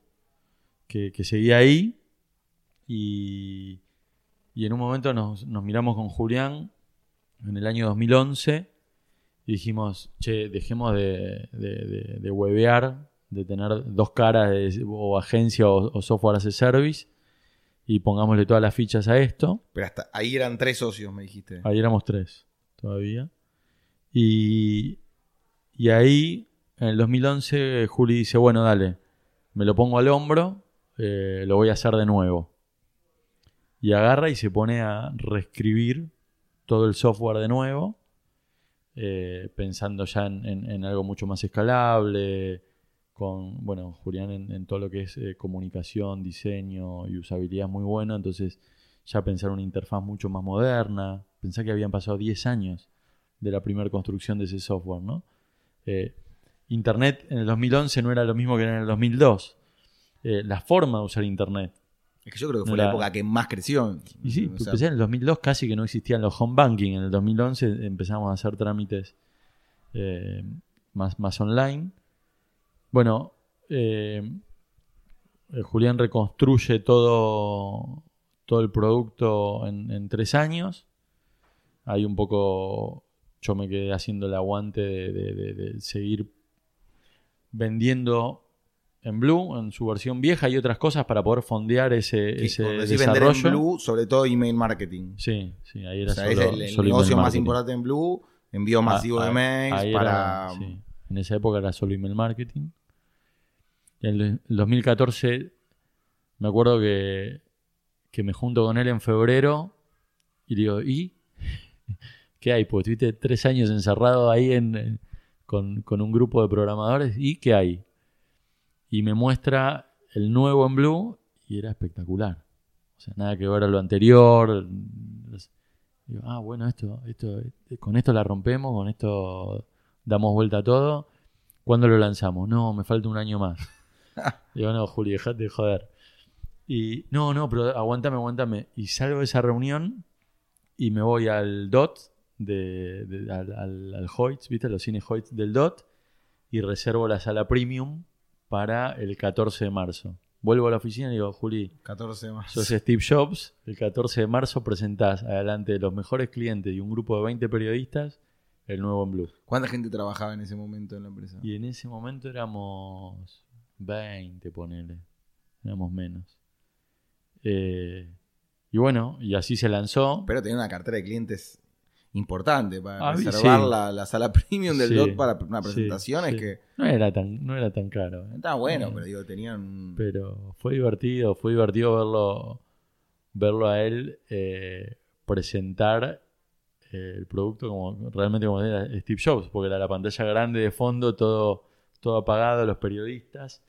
que, seguía ahí. Y, en un momento nos, nos miramos con Julián en el año 2011 y dijimos, che, dejemos de, de, de, huevear, de tener dos caras o agencia o, software as a service y pongámosle todas las fichas a esto. Pero hasta ahí eran tres socios, me dijiste. Ahí éramos tres todavía. Y, y ahí, en el 2011, Juli dice, bueno, dale, me lo pongo al hombro, eh, lo voy a hacer de nuevo. Y agarra y se pone a reescribir todo el software de nuevo eh, pensando ya en, algo mucho más escalable, con, bueno, Julián en, todo lo que es eh, comunicación, diseño y usabilidad muy bueno, entonces ya pensar una interfaz mucho más moderna, pensar que habían pasado 10 años de la primera construcción de ese software, ¿no? Eh, Internet en el 2011 no era lo mismo que en el 2002. la forma de usar Internet es que yo creo que fue la, época que más creció. Y sí, empecé en el 2002 casi que no existían los home banking. En el 2011 empezamos a hacer trámites eh, más, más online. Bueno, eh, eh, Julián reconstruye todo, todo el producto en, tres años. Hay un poco, yo me quedé haciendo el aguante de seguir vendiendo en Blue, en su versión vieja, y otras cosas para poder fondear ese, ese desarrollo. en Blue, sobre todo email marketing. Sí, sí, ahí era solo, es el, negocio más importante en Blue, envío ah, masivo de mails para... En esa época era solo email marketing. En el 2014 me acuerdo que, que me junto con él en febrero y digo, ¿y? ¿Qué hay? Pues estuviste tres años encerrado ahí en, con, con un grupo de programadores y ¿qué hay? y me muestra el nuevo en blue y era espectacular. O sea, nada que ver a lo anterior. Digo, ah, bueno, esto, esto, con esto la rompemos, con esto damos vuelta a todo. ¿Cuándo lo lanzamos? No, me falta un año más. digo, no, Juli, dejate de joder. Y no, no, pero aguántame, aguántame. Y salgo de esa reunión y me voy al DOT, de, al, al, Hoyts, ¿viste? Los cines Hoyts del DOT y reservo la sala premium para el 14 de marzo. Vuelvo a la oficina y digo, Juli, 14 de marzo. sos Steve Jobs, el 14 de marzo presentás adelante de los mejores clientes y un grupo de 20 periodistas el nuevo en Blue. ¿Cuánta gente trabajaba en ese momento en la empresa? Y en ese momento éramos 20, ponele. Éramos menos. Eh, y bueno, y así se lanzó. Pero tenía una cartera de clientes importante para ah, reservar la, sala premium del DOT para una presentación es que no era tan no era tan caro ¿eh? estaba bueno pero digo tenían pero fue divertido fue divertido verlo verlo a él eh, presentar eh, el producto como realmente como era Steve Jobs porque era la pantalla grande de fondo todo todo apagado los periodistas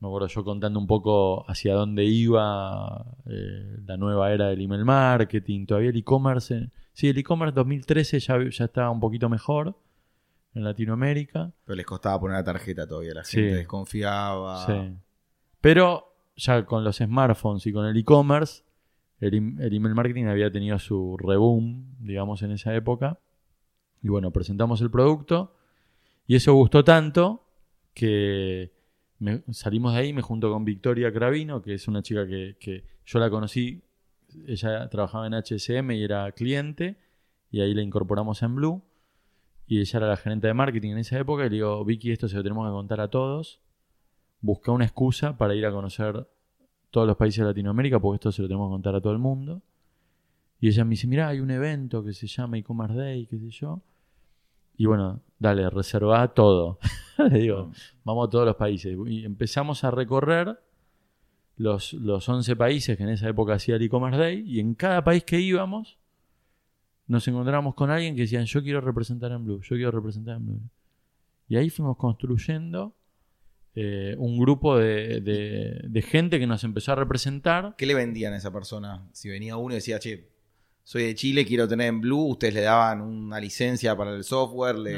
me acuerdo yo contando un poco hacia dónde iba eh, la nueva era del email marketing, todavía el e-commerce. Sí, el e-commerce 2013 ya, ya estaba un poquito mejor en Latinoamérica. Pero les costaba poner la tarjeta todavía, la gente desconfiaba. Sí. Pero ya con los smartphones y con el e-commerce, el, el email marketing había tenido su reboom, digamos, en esa época. Y bueno, presentamos el producto y eso gustó tanto que salimos de ahí, me junto con Victoria Cravino, que es una chica que, yo la conocí, ella trabajaba en HSM y era cliente, y ahí la incorporamos en Blue, y ella era la gerente de marketing en esa época, y le digo, Vicky, esto se lo tenemos que contar a todos, busca una excusa para ir a conocer todos los países de Latinoamérica, porque esto se lo tenemos que contar a todo el mundo. Y ella me dice, mira, hay un evento que se llama e-commerce day, qué sé yo. Y bueno, dale, reserva todo. Le digo, vamos a todos los países. Y empezamos a recorrer los, los 11 países que en esa época hacía el e-commerce day. Y en cada país que íbamos, nos encontramos con alguien que decían, yo quiero representar en Blue, yo quiero representar en Blue. Y ahí fuimos construyendo eh, un grupo de, de, gente que nos empezó a representar. ¿Qué le vendían a esa persona? Si venía uno y decía, che, soy de Chile, quiero tener en Blue, ustedes le daban una licencia para el software, le,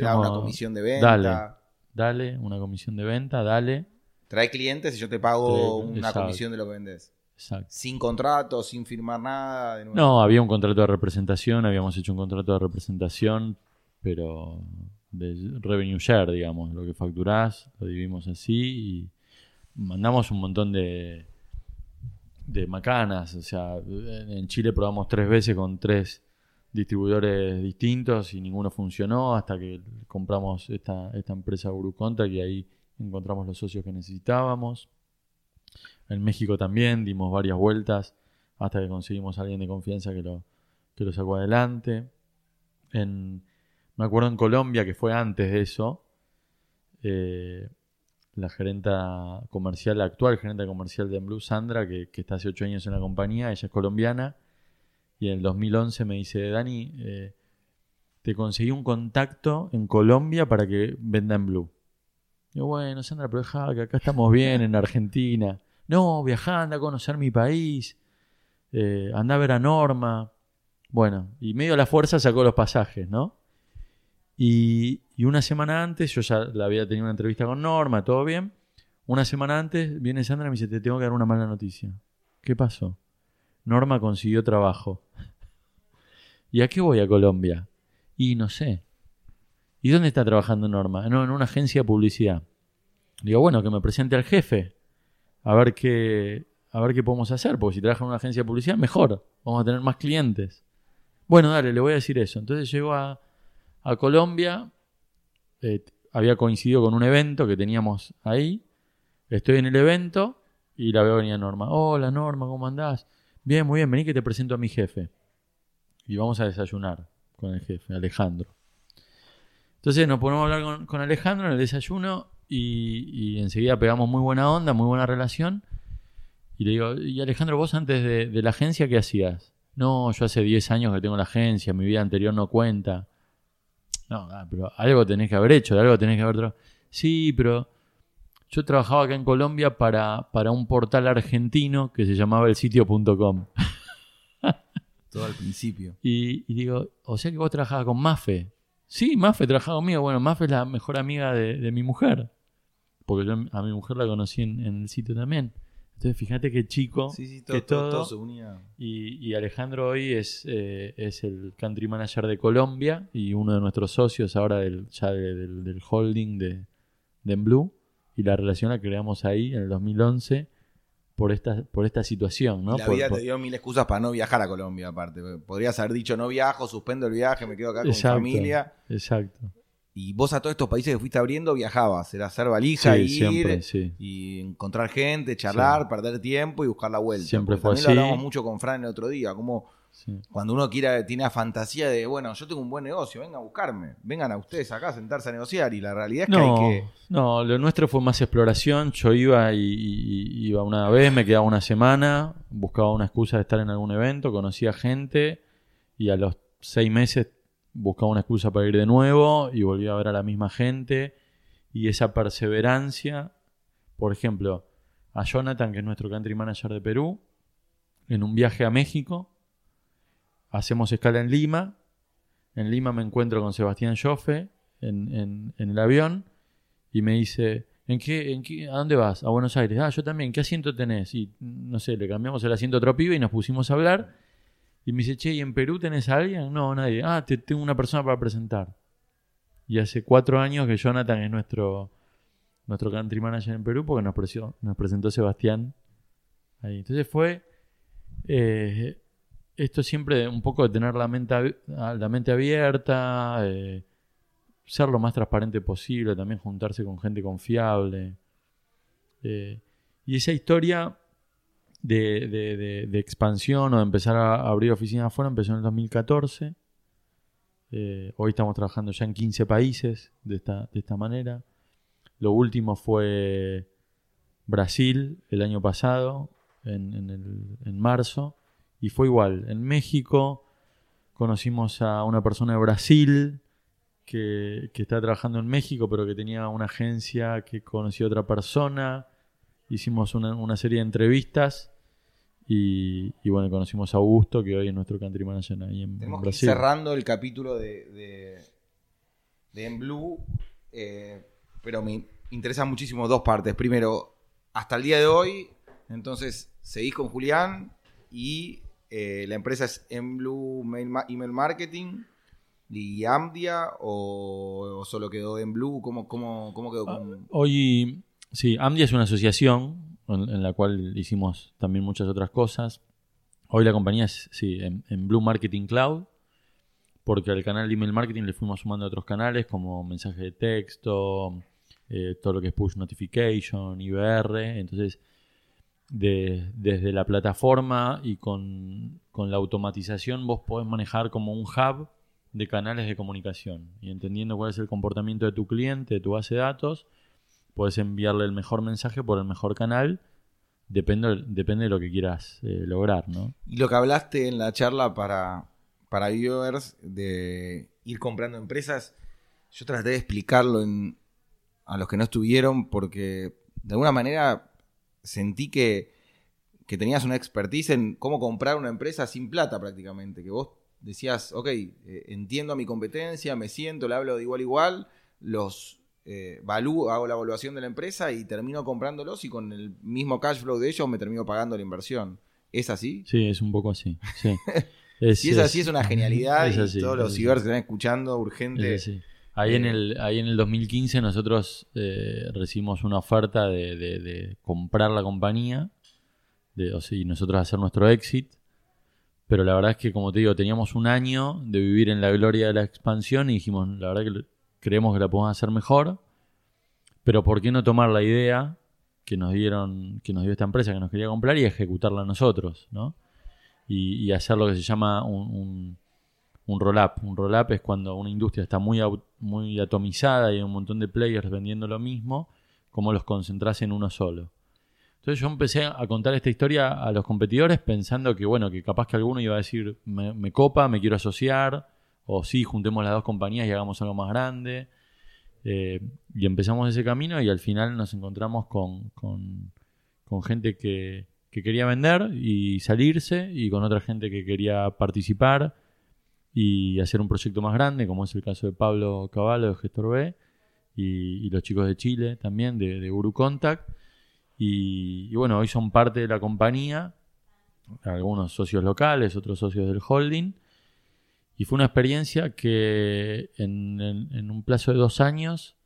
daban una comisión de venta. Dale, dale, una comisión de venta, dale. Trae clientes y yo te pago una comisión de lo que vendes. Exacto. Sin contrato, sin firmar nada. no, había un contrato de representación, habíamos hecho un contrato de representación, pero de revenue share, digamos, lo que facturás, lo dividimos así y mandamos un montón de, de macanas. O sea, en Chile probamos tres veces con tres distribuidores distintos y ninguno funcionó hasta que compramos esta, esta empresa Contact y ahí encontramos los socios que necesitábamos. En México también dimos varias vueltas hasta que conseguimos a alguien de confianza que lo, que lo sacó adelante. En, me acuerdo en Colombia, que fue antes de eso, eh, la gerenta comercial, la actual gerenta comercial de Blue, Sandra, que, está hace ocho años en la compañía, ella es colombiana, y en el 2011 me dice, Dani, eh, te conseguí un contacto en Colombia para que venda en Blue. Yo, bueno, Sandra, pero deja que acá estamos bien en Argentina. No, viajá, anda a conocer mi país, eh, anda a ver a Norma. Bueno, y medio a la fuerza sacó los pasajes, ¿no? Y, una semana antes, yo ya la había tenido una entrevista con Norma, todo bien. Una semana antes viene Sandra y me dice, te tengo que dar una mala noticia. ¿Qué pasó? Norma consiguió trabajo. ¿Y a qué voy a Colombia? Y no sé. ¿Y dónde está trabajando Norma? No, en una agencia de publicidad. Digo, bueno, que me presente al jefe. A ver qué, a ver qué podemos hacer. Porque si trabaja en una agencia de publicidad, mejor. Vamos a tener más clientes. Bueno, dale, le voy a decir eso. Entonces llego a, a Colombia. Eh, había coincidido con un evento que teníamos ahí. Estoy en el evento y la veo venir Norma. Hola Norma, ¿cómo andás? Bien, muy bien, vení que te presento a mi jefe. Y vamos a desayunar con el jefe, Alejandro. Entonces nos ponemos a hablar con, Alejandro en el desayuno y, enseguida pegamos muy buena onda, muy buena relación. Y le digo, y Alejandro, vos antes de, de la agencia, ¿qué hacías? No, yo hace 10 años que tengo la agencia, mi vida anterior no cuenta. No, ah, pero algo tenés que haber hecho, algo tenés que haber Sí, pero yo trabajaba acá en Colombia para, para un portal argentino que se llamaba el sitio.com. Todo al principio. Y, digo, o sea que vos trabajabas con Mafe. Sí, Mafe trabajaba conmigo. Bueno, Mafe es la mejor amiga de, mi mujer. porque yo a mi mujer la conocí en, el sitio también. Entonces, fíjate qué chico, que todo, se unía. Y, Alejandro hoy es, eh, es el country manager de Colombia y uno de nuestros socios ahora del, ya del, holding de, de Blue. Y la relación la creamos ahí en el 2011 por esta, por esta situación, ¿no? la vida te dio mil excusas para no viajar a Colombia, aparte. Podrías haber dicho, no viajo, suspendo el viaje, me quedo acá con mi familia. Exacto. Y vos a todos estos países que fuiste abriendo viajabas, era hacer valija, ir y encontrar gente, charlar, perder tiempo y buscar la vuelta. Siempre fue también lo hablamos mucho con Fran el otro día, como cuando uno quiere, tiene la fantasía de, bueno, yo tengo un buen negocio, vengan a buscarme, vengan a ustedes acá a sentarse a negociar. Y la realidad es que hay que. No, lo nuestro fue más exploración. Yo iba y, iba una vez, me quedaba una semana, buscaba una excusa de estar en algún evento, conocía gente y a los seis meses buscaba una excusa para ir de nuevo y volvía a ver a la misma gente. Y esa perseverancia, por ejemplo, a Jonathan, que es nuestro country manager de Perú, en un viaje a México hacemos escala en Lima. En Lima me encuentro con Sebastián Joffe en, el avión y me dice, ¿en qué, en qué, ¿a dónde vas? A Buenos Aires. Ah, yo también, ¿qué asiento tenés? Y no sé, le cambiamos el asiento a otro pibe y nos pusimos a hablar. Y me dice, che, ¿y en Perú tenés a alguien? No, nadie. Ah, te, tengo una persona para presentar. Y hace cuatro años que Jonathan es nuestro, nuestro country manager en Perú porque nos, presentó, nos presentó Sebastián ahí. Entonces fue eh, esto siempre un poco de tener la mente, la mente abierta, eh, ser lo más transparente posible, también juntarse con gente confiable. Eh, y esa historia de, expansión o de empezar a abrir oficinas afuera empezó en el 2014. Eh, hoy estamos trabajando ya en 15 países de esta, de esta manera. Lo último fue Brasil el año pasado, en, en marzo. Y fue igual. En México conocimos a una persona de Brasil que, que está trabajando en México, pero que tenía una agencia que conocía a otra persona. Hicimos una, serie de entrevistas. Y, bueno, conocimos a Augusto, que hoy es nuestro country manager ahí en, Tenemos Brasil. cerrando el capítulo de, de, En Blue, eh, pero me interesan muchísimo dos partes. Primero, hasta el día de hoy, entonces, seguís con Julián y eh, la empresa es Emblue Email Marketing y Amdia o, solo quedó Emblue? ¿Cómo, cómo, cómo quedó? Ah, hoy, sí, Amdia es una asociación en, la cual hicimos también muchas otras cosas. Hoy la compañía es, sí, en, Blue Marketing Cloud, porque al canal de email marketing le fuimos sumando otros canales como mensaje de texto, eh, todo lo que es push notification, IBR. Entonces, desde la plataforma y con, la automatización vos podés manejar como un hub de canales de comunicación y entendiendo cuál es el comportamiento de tu cliente, de tu base de datos, puedes enviarle el mejor mensaje por el mejor canal. Depende, depende de lo que quieras eh, lograr, ¿no? Y lo que hablaste en la charla para, para viewers de ir comprando empresas, yo traté de explicarlo a los que no estuvieron porque de alguna manera sentí que, tenías una expertise en cómo comprar una empresa sin plata prácticamente, que vos decías, ok, eh, entiendo a mi competencia, me siento, le hablo de igual a igual, los eh, hago la evaluación de la empresa y termino comprándolos y con el mismo cash flow de ellos me termino pagando la inversión. ¿Es así? Sí, es un poco así. Sí. si es, así, es una genialidad y todos los cibers que están escuchando, urgente. Ahí, en eh, el, ahí en el 2015 nosotros eh, recibimos una oferta de, comprar la compañía de, o sea, y nosotros hacer nuestro exit. Pero la verdad es que, como te digo, teníamos un año de vivir en la gloria de la expansión y dijimos, la verdad que creemos que la podemos hacer mejor. Pero ¿por qué no tomar la idea que nos dieron, que nos dio esta empresa que nos quería comprar y ejecutarla nosotros, ¿no? Y, hacer lo que se llama un un roll-up. Un roll-up es cuando una industria está muy, muy atomizada y hay un montón de players vendiendo lo mismo, como los concentras en uno solo. Entonces yo empecé a contar esta historia a los competidores pensando que, bueno, que capaz que alguno iba a decir, me, copa, me quiero asociar, o sí, juntemos las dos compañías y hagamos algo más grande. Eh, y empezamos ese camino y al final nos encontramos con, con, gente que, que quería vender y salirse y con otra gente que quería participar y hacer un proyecto más grande, como es el caso de Pablo Caballo de Gestor B, y, los chicos de Chile también, de, de Guru Contact. Y, bueno, hoy son parte de la compañía, algunos socios locales, otros socios del holding. Y fue una experiencia que en, un plazo de dos años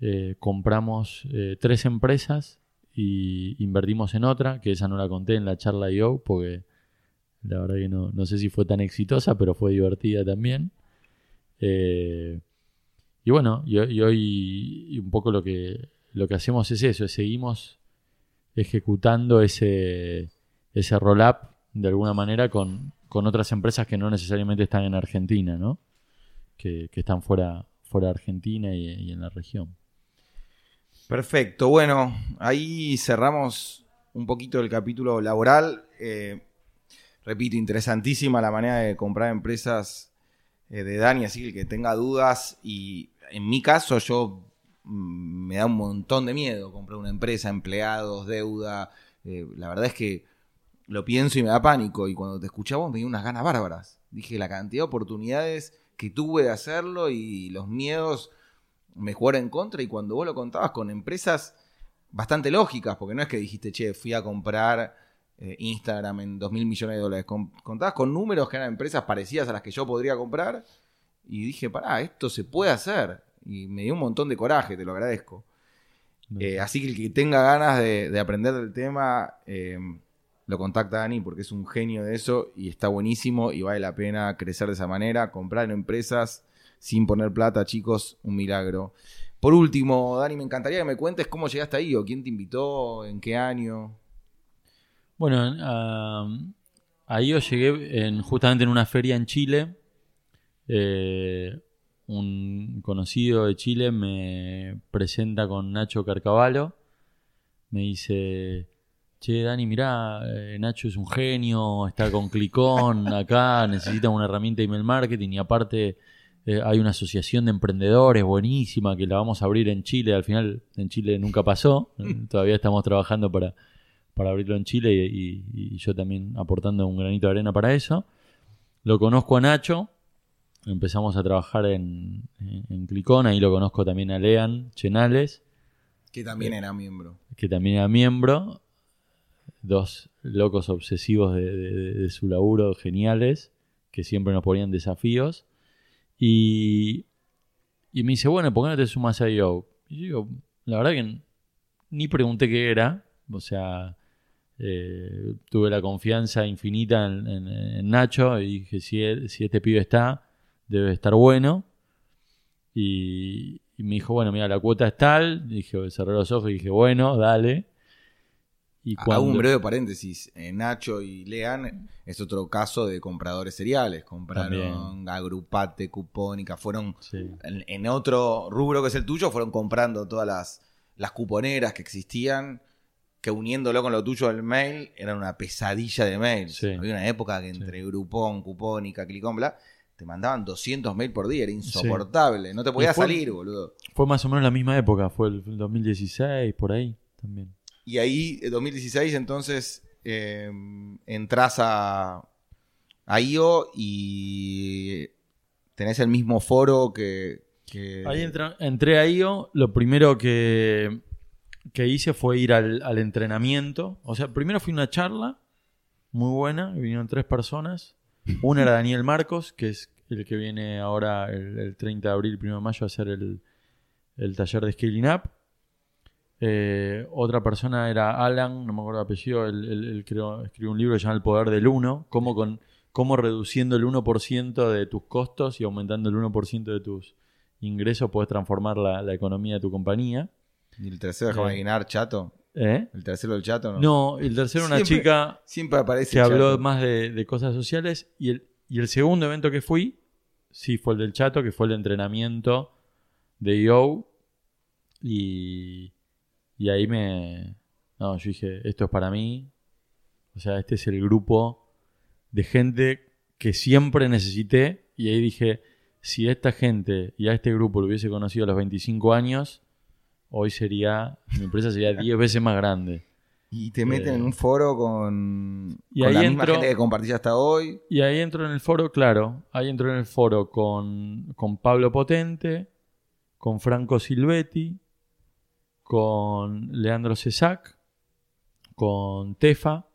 eh, compramos eh, tres empresas y invertimos en otra, que esa no la conté en la charla yo, porque la verdad que no, no sé si fue tan exitosa, pero fue divertida también. Eh, y bueno, y, hoy un poco lo que, lo que hacemos es eso, seguimos ejecutando ese, ese roll-up de alguna manera con, otras empresas que no necesariamente están en Argentina, ¿no? Que, están fuera, fuera de Argentina y, en la región. Perfecto, bueno, ahí cerramos un poquito el capítulo laboral. Eh, repito, interesantísima la manera de comprar empresas eh, de Dani, así que el que tenga dudas y en mi caso yo mm, me da un montón de miedo comprar una empresa, empleados, deuda. Eh, la verdad es que lo pienso y me da pánico. Y cuando te escuchaba me dio unas ganas bárbaras. Dije la cantidad de oportunidades que tuve de hacerlo y los miedos me jugaron en contra. Y cuando vos lo contabas con empresas bastante lógicas, porque no es que dijiste, che, fui a comprar eh, Instagram en 2 mil millones de dólares. contabas con números que eran empresas parecidas a las que yo podría comprar. Y dije, pará, esto se puede hacer. Y me dio un montón de coraje, te lo agradezco. Eh, así que el que tenga ganas de, aprender del tema, eh, lo contacta Dani porque es un genio de eso y está buenísimo y vale la pena crecer de esa manera, comprar en empresas sin poner plata, chicos, un milagro. Por último, Dani, me encantaría que me cuentes cómo llegaste ahí o quién te invitó, en qué año. Bueno, ahí yo llegué en, justamente en una feria en Chile. Eh, un conocido de Chile me presenta con Nacho Carcavalo. Me dice, che, Dani, mirá, eh, Nacho es un genio, está con Clicón acá, necesita una herramienta de email marketing y aparte eh, hay una asociación de emprendedores buenísima que la vamos a abrir en Chile. Al final en Chile nunca pasó, todavía estamos trabajando para, para abrirlo en Chile y yo también aportando un granito de arena para eso. Lo conozco a Nacho, empezamos a trabajar en, en Clicón, ahí lo conozco también a Lean Chenales. Que también era miembro. Que también era miembro. Dos locos obsesivos de, su laburo, geniales, que siempre nos ponían desafíos. Y, y me dice, bueno, ¿por qué no te sumas a yo? Y yo digo, la verdad que ni pregunté qué era. O sea, eh, tuve la confianza infinita en, Nacho y dije, si, si este pibe está, debe estar bueno. Y, me dijo, bueno, mira, la cuota es tal. Dije, cerré los ojos y dije, bueno, dale. Y Hago un breve paréntesis. Eh, Nacho y Lean es otro caso de compradores seriales. Compraron Agrupate, Cupónica. Fueron en, otro rubro que es el tuyo, fueron comprando todas las, las cuponeras que existían. Que uniéndolo con lo tuyo del mail, era una pesadilla de mail. Había una época que entre Grupón, Cupónica, Clicón, bla, te mandaban 200 mails por día, era insoportable, no te podías salir, boludo. Fue más o menos la misma época, fue el 2016, por ahí también. Y ahí, en 2016, entonces, eh, entras a, a IO y tenés el mismo foro que... Ahí entré a IO, lo primero que, que hice fue ir al, entrenamiento, o sea, primero fui a una charla muy buena, vinieron tres personas, una era Daniel Marcos, que es el que viene ahora el, 30 de abril, 1 de mayo, a hacer el, taller de Scaling Up. Eh, otra persona era Alan, no me acuerdo el apellido, él, escribió un libro que se llama El Poder del Uno, cómo, con, cómo reduciendo el 1% de tus costos y aumentando el 1% de tus ingresos puedes transformar la, economía de tu compañía. ¿Y el tercero, déjame eh, chato? ¿Eh? ¿El tercero del chato? No, no el tercero una chica siempre aparece que habló más de, cosas sociales. Y el, y el segundo evento que fui, sí, fue el del chato, que fue el entrenamiento de Yo. Y, y ahí me... No, yo dije, esto es para mí. O sea, este es el grupo de gente que siempre necesité. Y ahí dije, si esta gente y a este grupo lo hubiese conocido a los 25 años, hoy sería, mi empresa sería 10 veces más grande. Y te meten en un foro con, y la misma gente que compartís hasta hoy. Y ahí entro en el foro, claro, ahí entro en el foro con, Pablo Potente, con Franco Silvetti, con Leandro Cesac, con Tefa,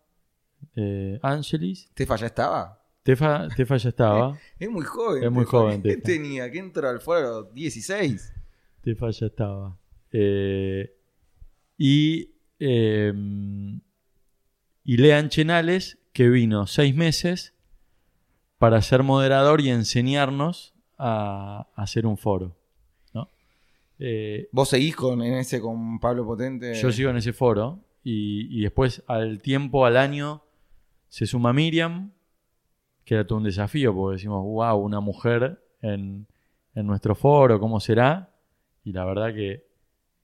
eh, Angelis. ¿Tefa ya estaba? Tefa, Tefa ya estaba. es muy joven. Es muy joven. ¿Qué tenía? ¿Qué entró al foro? 16. Tefa ya estaba. Eh, y, eh, y Lean Chenales, que vino seis meses para ser moderador y enseñarnos a, hacer un foro. Eh, ¿Vos seguís con, en ese con Pablo Potente? Yo sigo en ese foro y, y después al tiempo, al año, se suma Miriam, que era todo un desafío, porque decimos, wow, una mujer en, en nuestro foro, ¿cómo será? Y la verdad que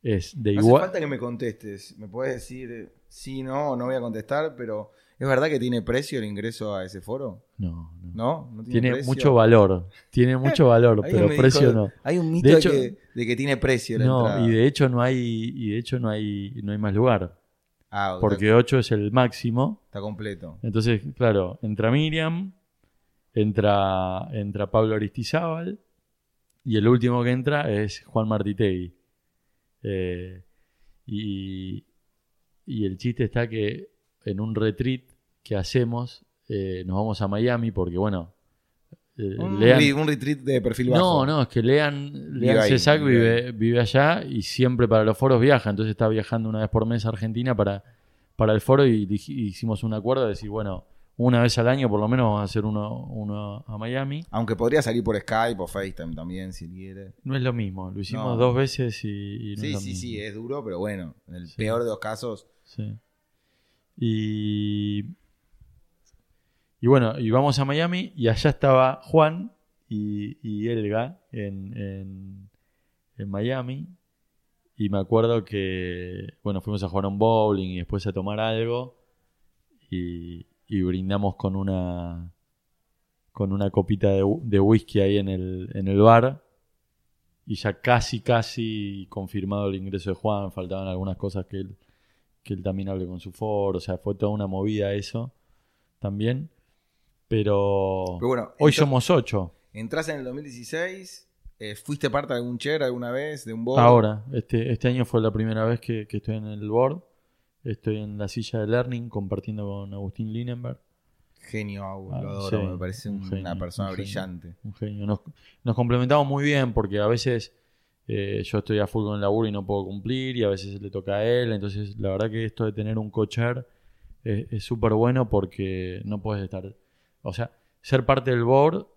es de igual. No hace falta que me contestes. Me puedes decir sí, no, no voy a contestar, pero ¿es verdad que tiene precio el ingreso a ese foro? No, no. ¿No? tiene, mucho valor. Tiene mucho valor, pero precio no. Hay un mito de, que, tiene precio. no, y de hecho no hay, y de hecho no hay, no hay más lugar. Ah, porque 8 es el máximo. Está completo. Entonces, claro, entra Miriam, entra, entra Pablo Aristizábal, y el último que entra es Juan Martitegui. Eh, y, el chiste está que en un retreat que hacemos, eh, nos vamos a Miami porque, bueno. Eh, un, retreat de perfil bajo. No, no, es que Lean, Lean Cesac vive, vive, allá y siempre para los foros viaja. Entonces está viajando una vez por mes a Argentina para, para el foro y hicimos un acuerdo de decir, bueno, una vez al año por lo menos vamos a hacer uno, a Miami. Aunque podría salir por Skype o FaceTime también, si quiere. No es lo mismo, lo hicimos dos veces y, Sí, sí, sí, es duro, pero bueno, en el peor de los casos. Sí. Y... Y bueno, y vamos a Miami y allá estaba Juan y, Elga en, en Miami. Y me acuerdo que, bueno, fuimos a jugar un bowling y después a tomar algo. Y, y brindamos con una con una copita de, whisky ahí en el, en el bar y ya casi, casi confirmado el ingreso de Juan, faltaban algunas cosas que él, que él también hable con su foro, o sea, fue toda una movida eso también, pero, bueno, hoy somos ocho. Entrás en el 2016, eh, ¿fuiste parte de algún chair alguna vez, de un board? Ahora, este, este año fue la primera vez que, que estoy en el board Estoy en la silla de Learning compartiendo con Agustín Linenberg. Genio, Agus, lo ah, adoro, me parece una persona brillante. un genio. Nos, complementamos muy bien porque a veces eh, yo estoy a full con el laburo y no puedo cumplir y a veces le toca a él. Entonces, la verdad que esto de tener un cocher es súper bueno porque no puedes estar. O sea, ser parte del board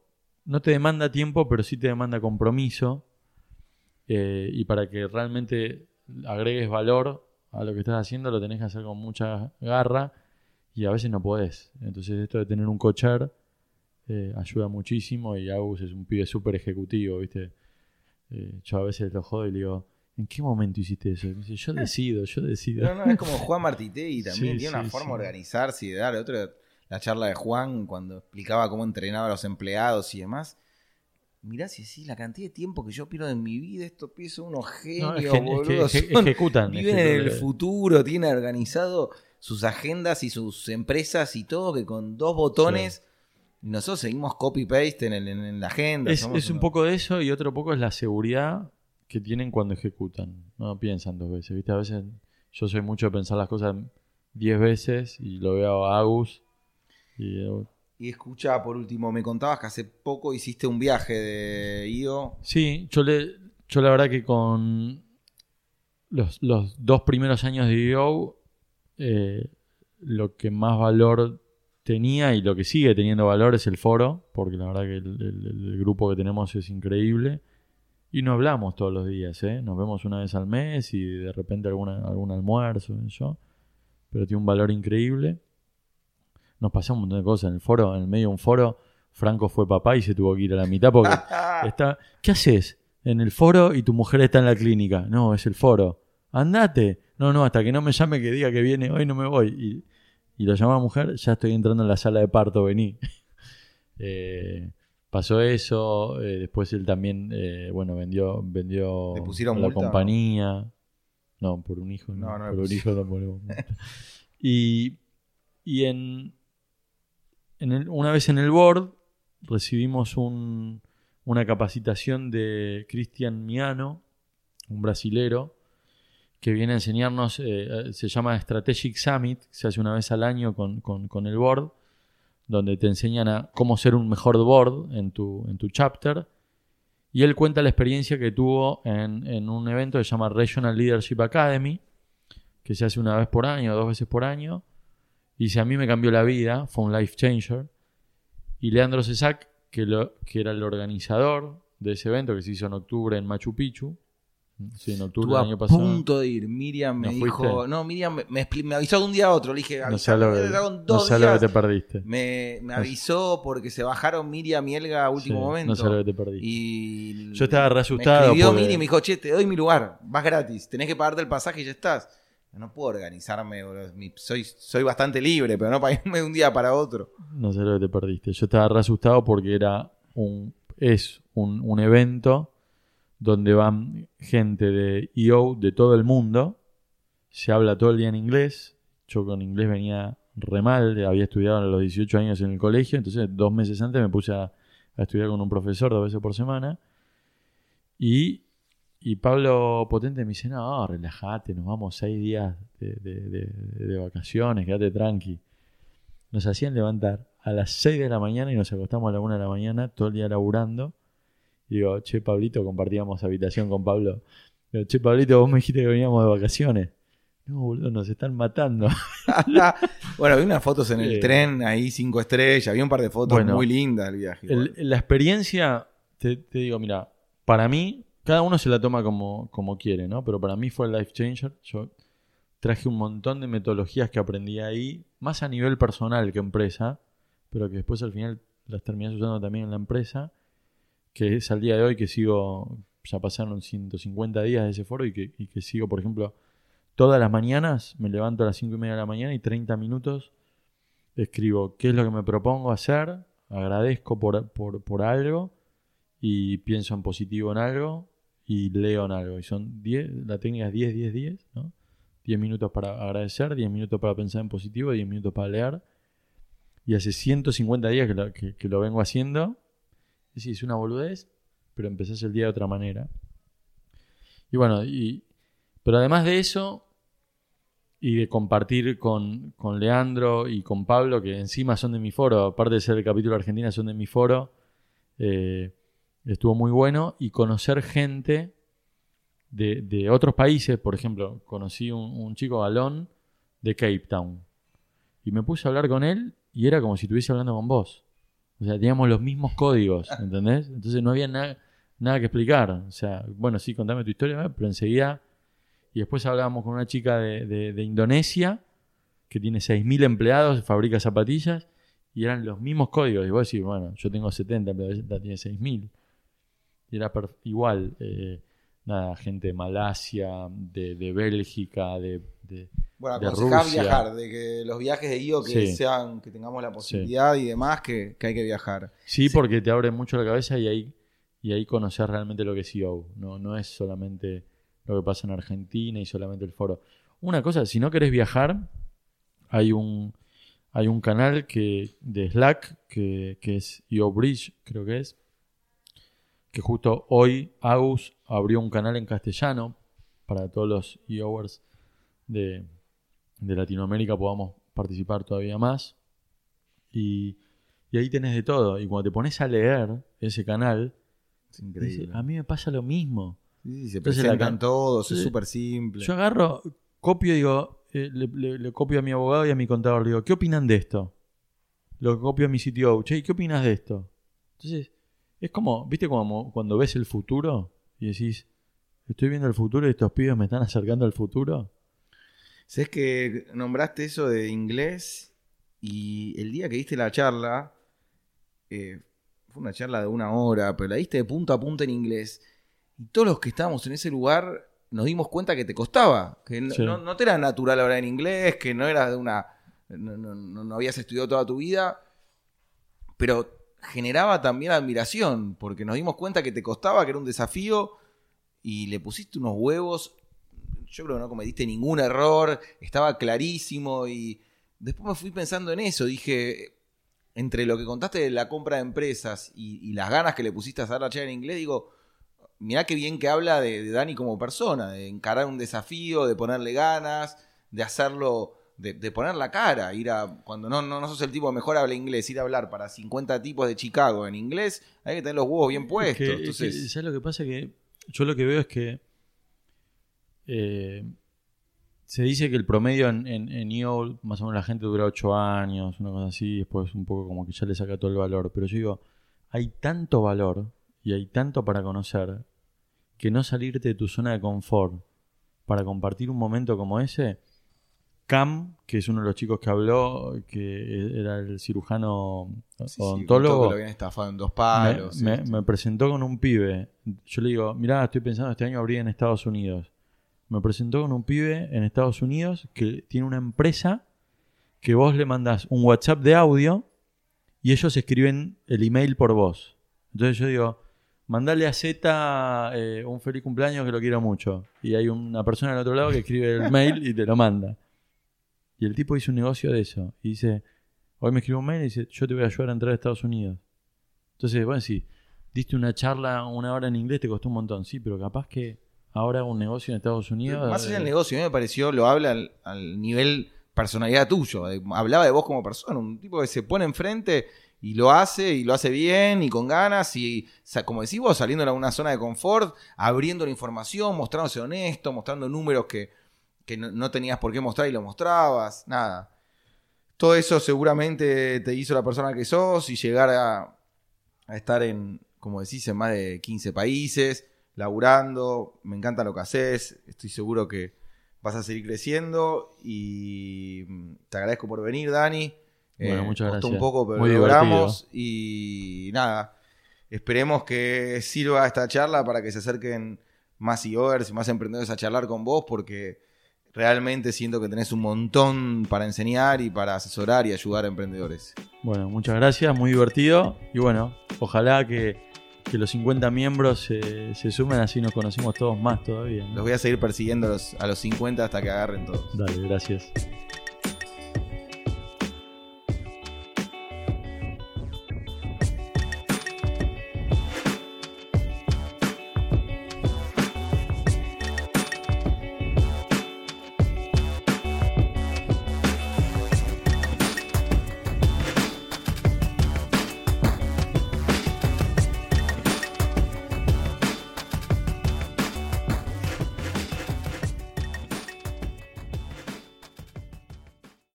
no te demanda tiempo, pero sí te demanda compromiso. Eh, y para que realmente agregues valor, a lo que estás haciendo, lo tenés que hacer con mucha garra y a veces no podés. Entonces esto de tener un cocher eh, ayuda muchísimo y Agus es un pibe súper ejecutivo, ¿viste? Eh, yo a veces lo jodo y le digo, ¿en qué momento hiciste eso? dice, yo decido, yo decido. No, no, es como Juan Martité también tiene una forma de organizarse y de dar. Otra, la charla de Juan cuando explicaba cómo entrenaba a los empleados y demás mirá si sí, la cantidad de tiempo que yo pierdo en mi vida, estos pies son unos genios, boludo. ejecutan. Viven en el futuro, tienen organizado sus agendas y sus empresas y todo, que con dos botones... Nosotros seguimos copy-paste en, la agenda. Es, es un poco de eso y otro poco es la seguridad que tienen cuando ejecutan. No piensan dos veces, ¿viste? A veces yo soy mucho de pensar las cosas diez veces y lo veo a Agus y y escucha, por último, me contabas que hace poco hiciste un viaje de IO. Sí, yo, le, yo la verdad que con los, dos primeros años de IO, eh, lo que más valor tenía y lo que sigue teniendo valor es el foro, porque la verdad que el, grupo que tenemos es increíble. Y no hablamos todos los días, ¿eh? Nos vemos una vez al mes y de repente alguna, algún almuerzo, yo. Pero tiene un valor increíble nos pasó un montón de cosas en el foro, en el medio de un foro. Franco fue papá y se tuvo que ir a la mitad porque está. ¿Qué haces? En el foro y tu mujer está en la clínica. No, es el foro. Andate. No, no, hasta que no me llame que diga que viene hoy no me voy. Y, lo llama mujer, ya estoy entrando en la sala de parto, vení. Eh, pasó eso. Eh, después él también, eh, bueno, vendió, vendió la compañía. No, por un hijo. No, no, por un hijo no y, y en, una vez en el board recibimos una capacitación de Cristian Miano, un brasilero, que viene a enseñarnos, eh, se llama Strategic Summit, se hace una vez al año con, con, el board, donde te enseñan a cómo ser un mejor board en tu, en tu chapter. Y él cuenta la experiencia que tuvo en, en un evento que se llama Regional Leadership Academy, que se hace una vez por año, dos veces por año. Y si a mí me cambió la vida, fue un life changer. Y Leandro Cesac, que, lo, que era el organizador de ese evento que se hizo en octubre en Machu Picchu, Sí, en octubre del año pasado. a punto de ir. Miriam me dijo. No, Miriam me, me, avisó de un día a otro. Le dije, no sé lo, que, te perdiste. Me, avisó porque se bajaron Miriam y Elga a último momento. No sé lo que te perdiste. Y Yo estaba re asustado. Me escribió Miriam y me dijo, che, te doy mi lugar. Vas gratis. Tenés que pagarte el pasaje y ya estás. No puedo organizarme, soy, soy bastante libre, pero no para irme de un día para otro. No sé lo que te perdiste. Yo estaba re asustado porque era un, es un, un evento donde van gente de EO de todo el mundo. Se habla todo el día en inglés. Yo con inglés venía re mal, había estudiado a los 18 años en el colegio, entonces dos meses antes me puse a, estudiar con un profesor dos veces por semana. Y, Pablo Potente me dice, no, relájate, nos vamos seis días de, de vacaciones, quédate tranqui. Nos hacían levantar a las 6 de la mañana y nos acostamos a la 1 de la mañana, todo el día laburando digo, che, Pablito, compartíamos habitación con Pablo. Digo, che, Pablito, vos me dijiste que veníamos de vacaciones. No, boludo, nos están matando. bueno, vi unas fotos en el tren, ahí cinco estrellas, vi un par de fotos muy lindas del viaje. la experiencia, te, digo, mira, para mí, cada uno se la toma como, como quiere, ¿no? Pero para mí fue el life changer. Yo traje un montón de metodologías que aprendí ahí, más a nivel personal que empresa, pero que después al final las terminas usando también en la empresa que es al día de hoy que sigo, ya pasaron 150 días de ese foro y que, sigo, por ejemplo, todas las mañanas me levanto a las 5 y media de la mañana y 30 minutos escribo qué es lo que me propongo hacer, agradezco por, por, algo y pienso en positivo en algo y leo en algo. Y son 10, la técnica es 10, 10, 10, ¿no? 10 minutos para agradecer, 10 minutos para pensar en positivo, 10 minutos para leer. Y hace 150 días que lo vengo haciendo Sí, es una boludez, pero empezás el día de otra manera. Y bueno, y, pero además de eso, y de compartir con, Leandro y con Pablo, que encima son de mi foro, aparte de ser el capítulo de Argentina, son de mi foro, eh, estuvo muy bueno, y conocer gente de, otros países, por ejemplo, conocí un, un chico galón de Cape Town, y me puse a hablar con él, y era como si estuviese hablando con vos. O sea, teníamos los mismos códigos, ¿entendés? Entonces no había nada que explicar. O sea, bueno, sí, contame tu historia, pero enseguida. Y después hablábamos con una chica de, Indonesia que tiene 6.000 empleados, fabrica zapatillas, y eran los mismos códigos. Y vos decís, bueno, yo tengo 70, pero ella tiene 6.000. Y era igual. Eh, nada, gente de Malasia, de, de Bélgica, de, de bueno, aconsejar viajar, de que los viajes de IO que sean, que tengamos la posibilidad y demás, que, hay que viajar. Sí, porque te abre mucho la cabeza y ahí, y ahí conocer realmente lo que es IO. No, no es solamente lo que pasa en Argentina y solamente el foro. Una cosa, si no querés viajar, hay un, hay un canal que, de Slack que, que es IO Bridge, creo que es, que justo hoy Agus abrió un canal en castellano para todos los IOers de de Latinoamérica podamos participar todavía más. Y, ahí tenés de todo. Y cuando te pones a leer ese canal, a mí me pasa lo mismo. Sí, se presentan todos, es súper simple. Yo agarro, copio y digo, eh, le, copio a mi abogado y a mi contador, digo, ¿qué opinan de esto? Lo copio a mi sitio, che, ¿qué opinas de esto? Entonces, es como, ¿viste como cuando ves el futuro y decís, estoy viendo el futuro y estos pibes me están acercando al futuro? Sabes que nombraste eso de inglés y el día que diste la charla, eh, fue una charla de una hora, pero la diste de punto a punto en inglés. Y todos los que estábamos en ese lugar nos dimos cuenta que te costaba, que no, te era natural hablar en inglés, que no eras de una. No, no, habías estudiado toda tu vida, pero generaba también admiración, porque nos dimos cuenta que te costaba, que era un desafío, y le pusiste unos huevos yo creo que no cometiste ningún error, estaba clarísimo y después me fui pensando en eso, dije, entre lo que contaste de la compra de empresas y, las ganas que le pusiste a hacer la charla en inglés, digo, mirá qué bien que habla de, de Dani como persona, de encarar un desafío, de ponerle ganas, de hacerlo de, poner la cara, ir a, cuando no, no, no sos el tipo que mejor habla inglés, ir a hablar para 50 tipos de Chicago en inglés, hay que tener los huevos bien puestos. Entonces... ¿Sabes lo que pasa? Que yo lo que veo es que eh, se dice que el promedio en, en, en más o menos la gente dura 8 años, una cosa así, después un poco como que ya le saca todo el valor. Pero yo digo, hay tanto valor y hay tanto para conocer que no salirte de tu zona de confort para compartir un momento como ese Cam, que es uno de los chicos que habló, que era el cirujano odontólogo. en dos palos. Me, presentó con un pibe. Yo le digo, mirá, estoy pensando este año abrir en Estados Unidos. Me presentó con un pibe en Estados Unidos que tiene una empresa que vos le mandás un WhatsApp de audio y ellos escriben el email por vos. Entonces yo digo, mandale a Z eh, un feliz cumpleaños que lo quiero mucho. Y hay una persona al otro lado que escribe el mail y te lo manda. Y el tipo hizo un negocio de eso. Y dice, hoy me escribió un mail y dice, yo te voy a ayudar a entrar a Estados Unidos. Entonces, bueno, si diste una charla una hora en inglés, te costó un montón. Sí, pero capaz que ahora un negocio en Estados Unidos. más allá del eh, negocio, a mí me pareció, lo habla al, nivel personalidad tuyo. hablaba de vos como persona, un tipo que se pone enfrente y lo hace, y lo hace bien, y con ganas, y como decís vos, saliendo de una zona de confort, abriendo la información, mostrándose honesto, mostrando números que que no, tenías por qué mostrar y lo mostrabas, nada. Todo eso seguramente te hizo la persona que sos y llegar a, estar en, como decís, en más de 15 países, laburando. Me encanta lo que haces, estoy seguro que vas a seguir creciendo y te agradezco por venir, Dani. Bueno, eh, muchas gracias. un poco, pero lo logramos y nada. Esperemos que sirva esta charla para que se acerquen más e-overs y más emprendedores a charlar con vos porque realmente siento que tenés un montón para enseñar y para asesorar y ayudar a emprendedores. Bueno, muchas gracias, muy divertido y bueno, ojalá que, los 50 miembros se, sumen, así nos conocemos todos más todavía. Los voy a seguir persiguiendo a los, a los 50 hasta que agarren todos. Dale, gracias.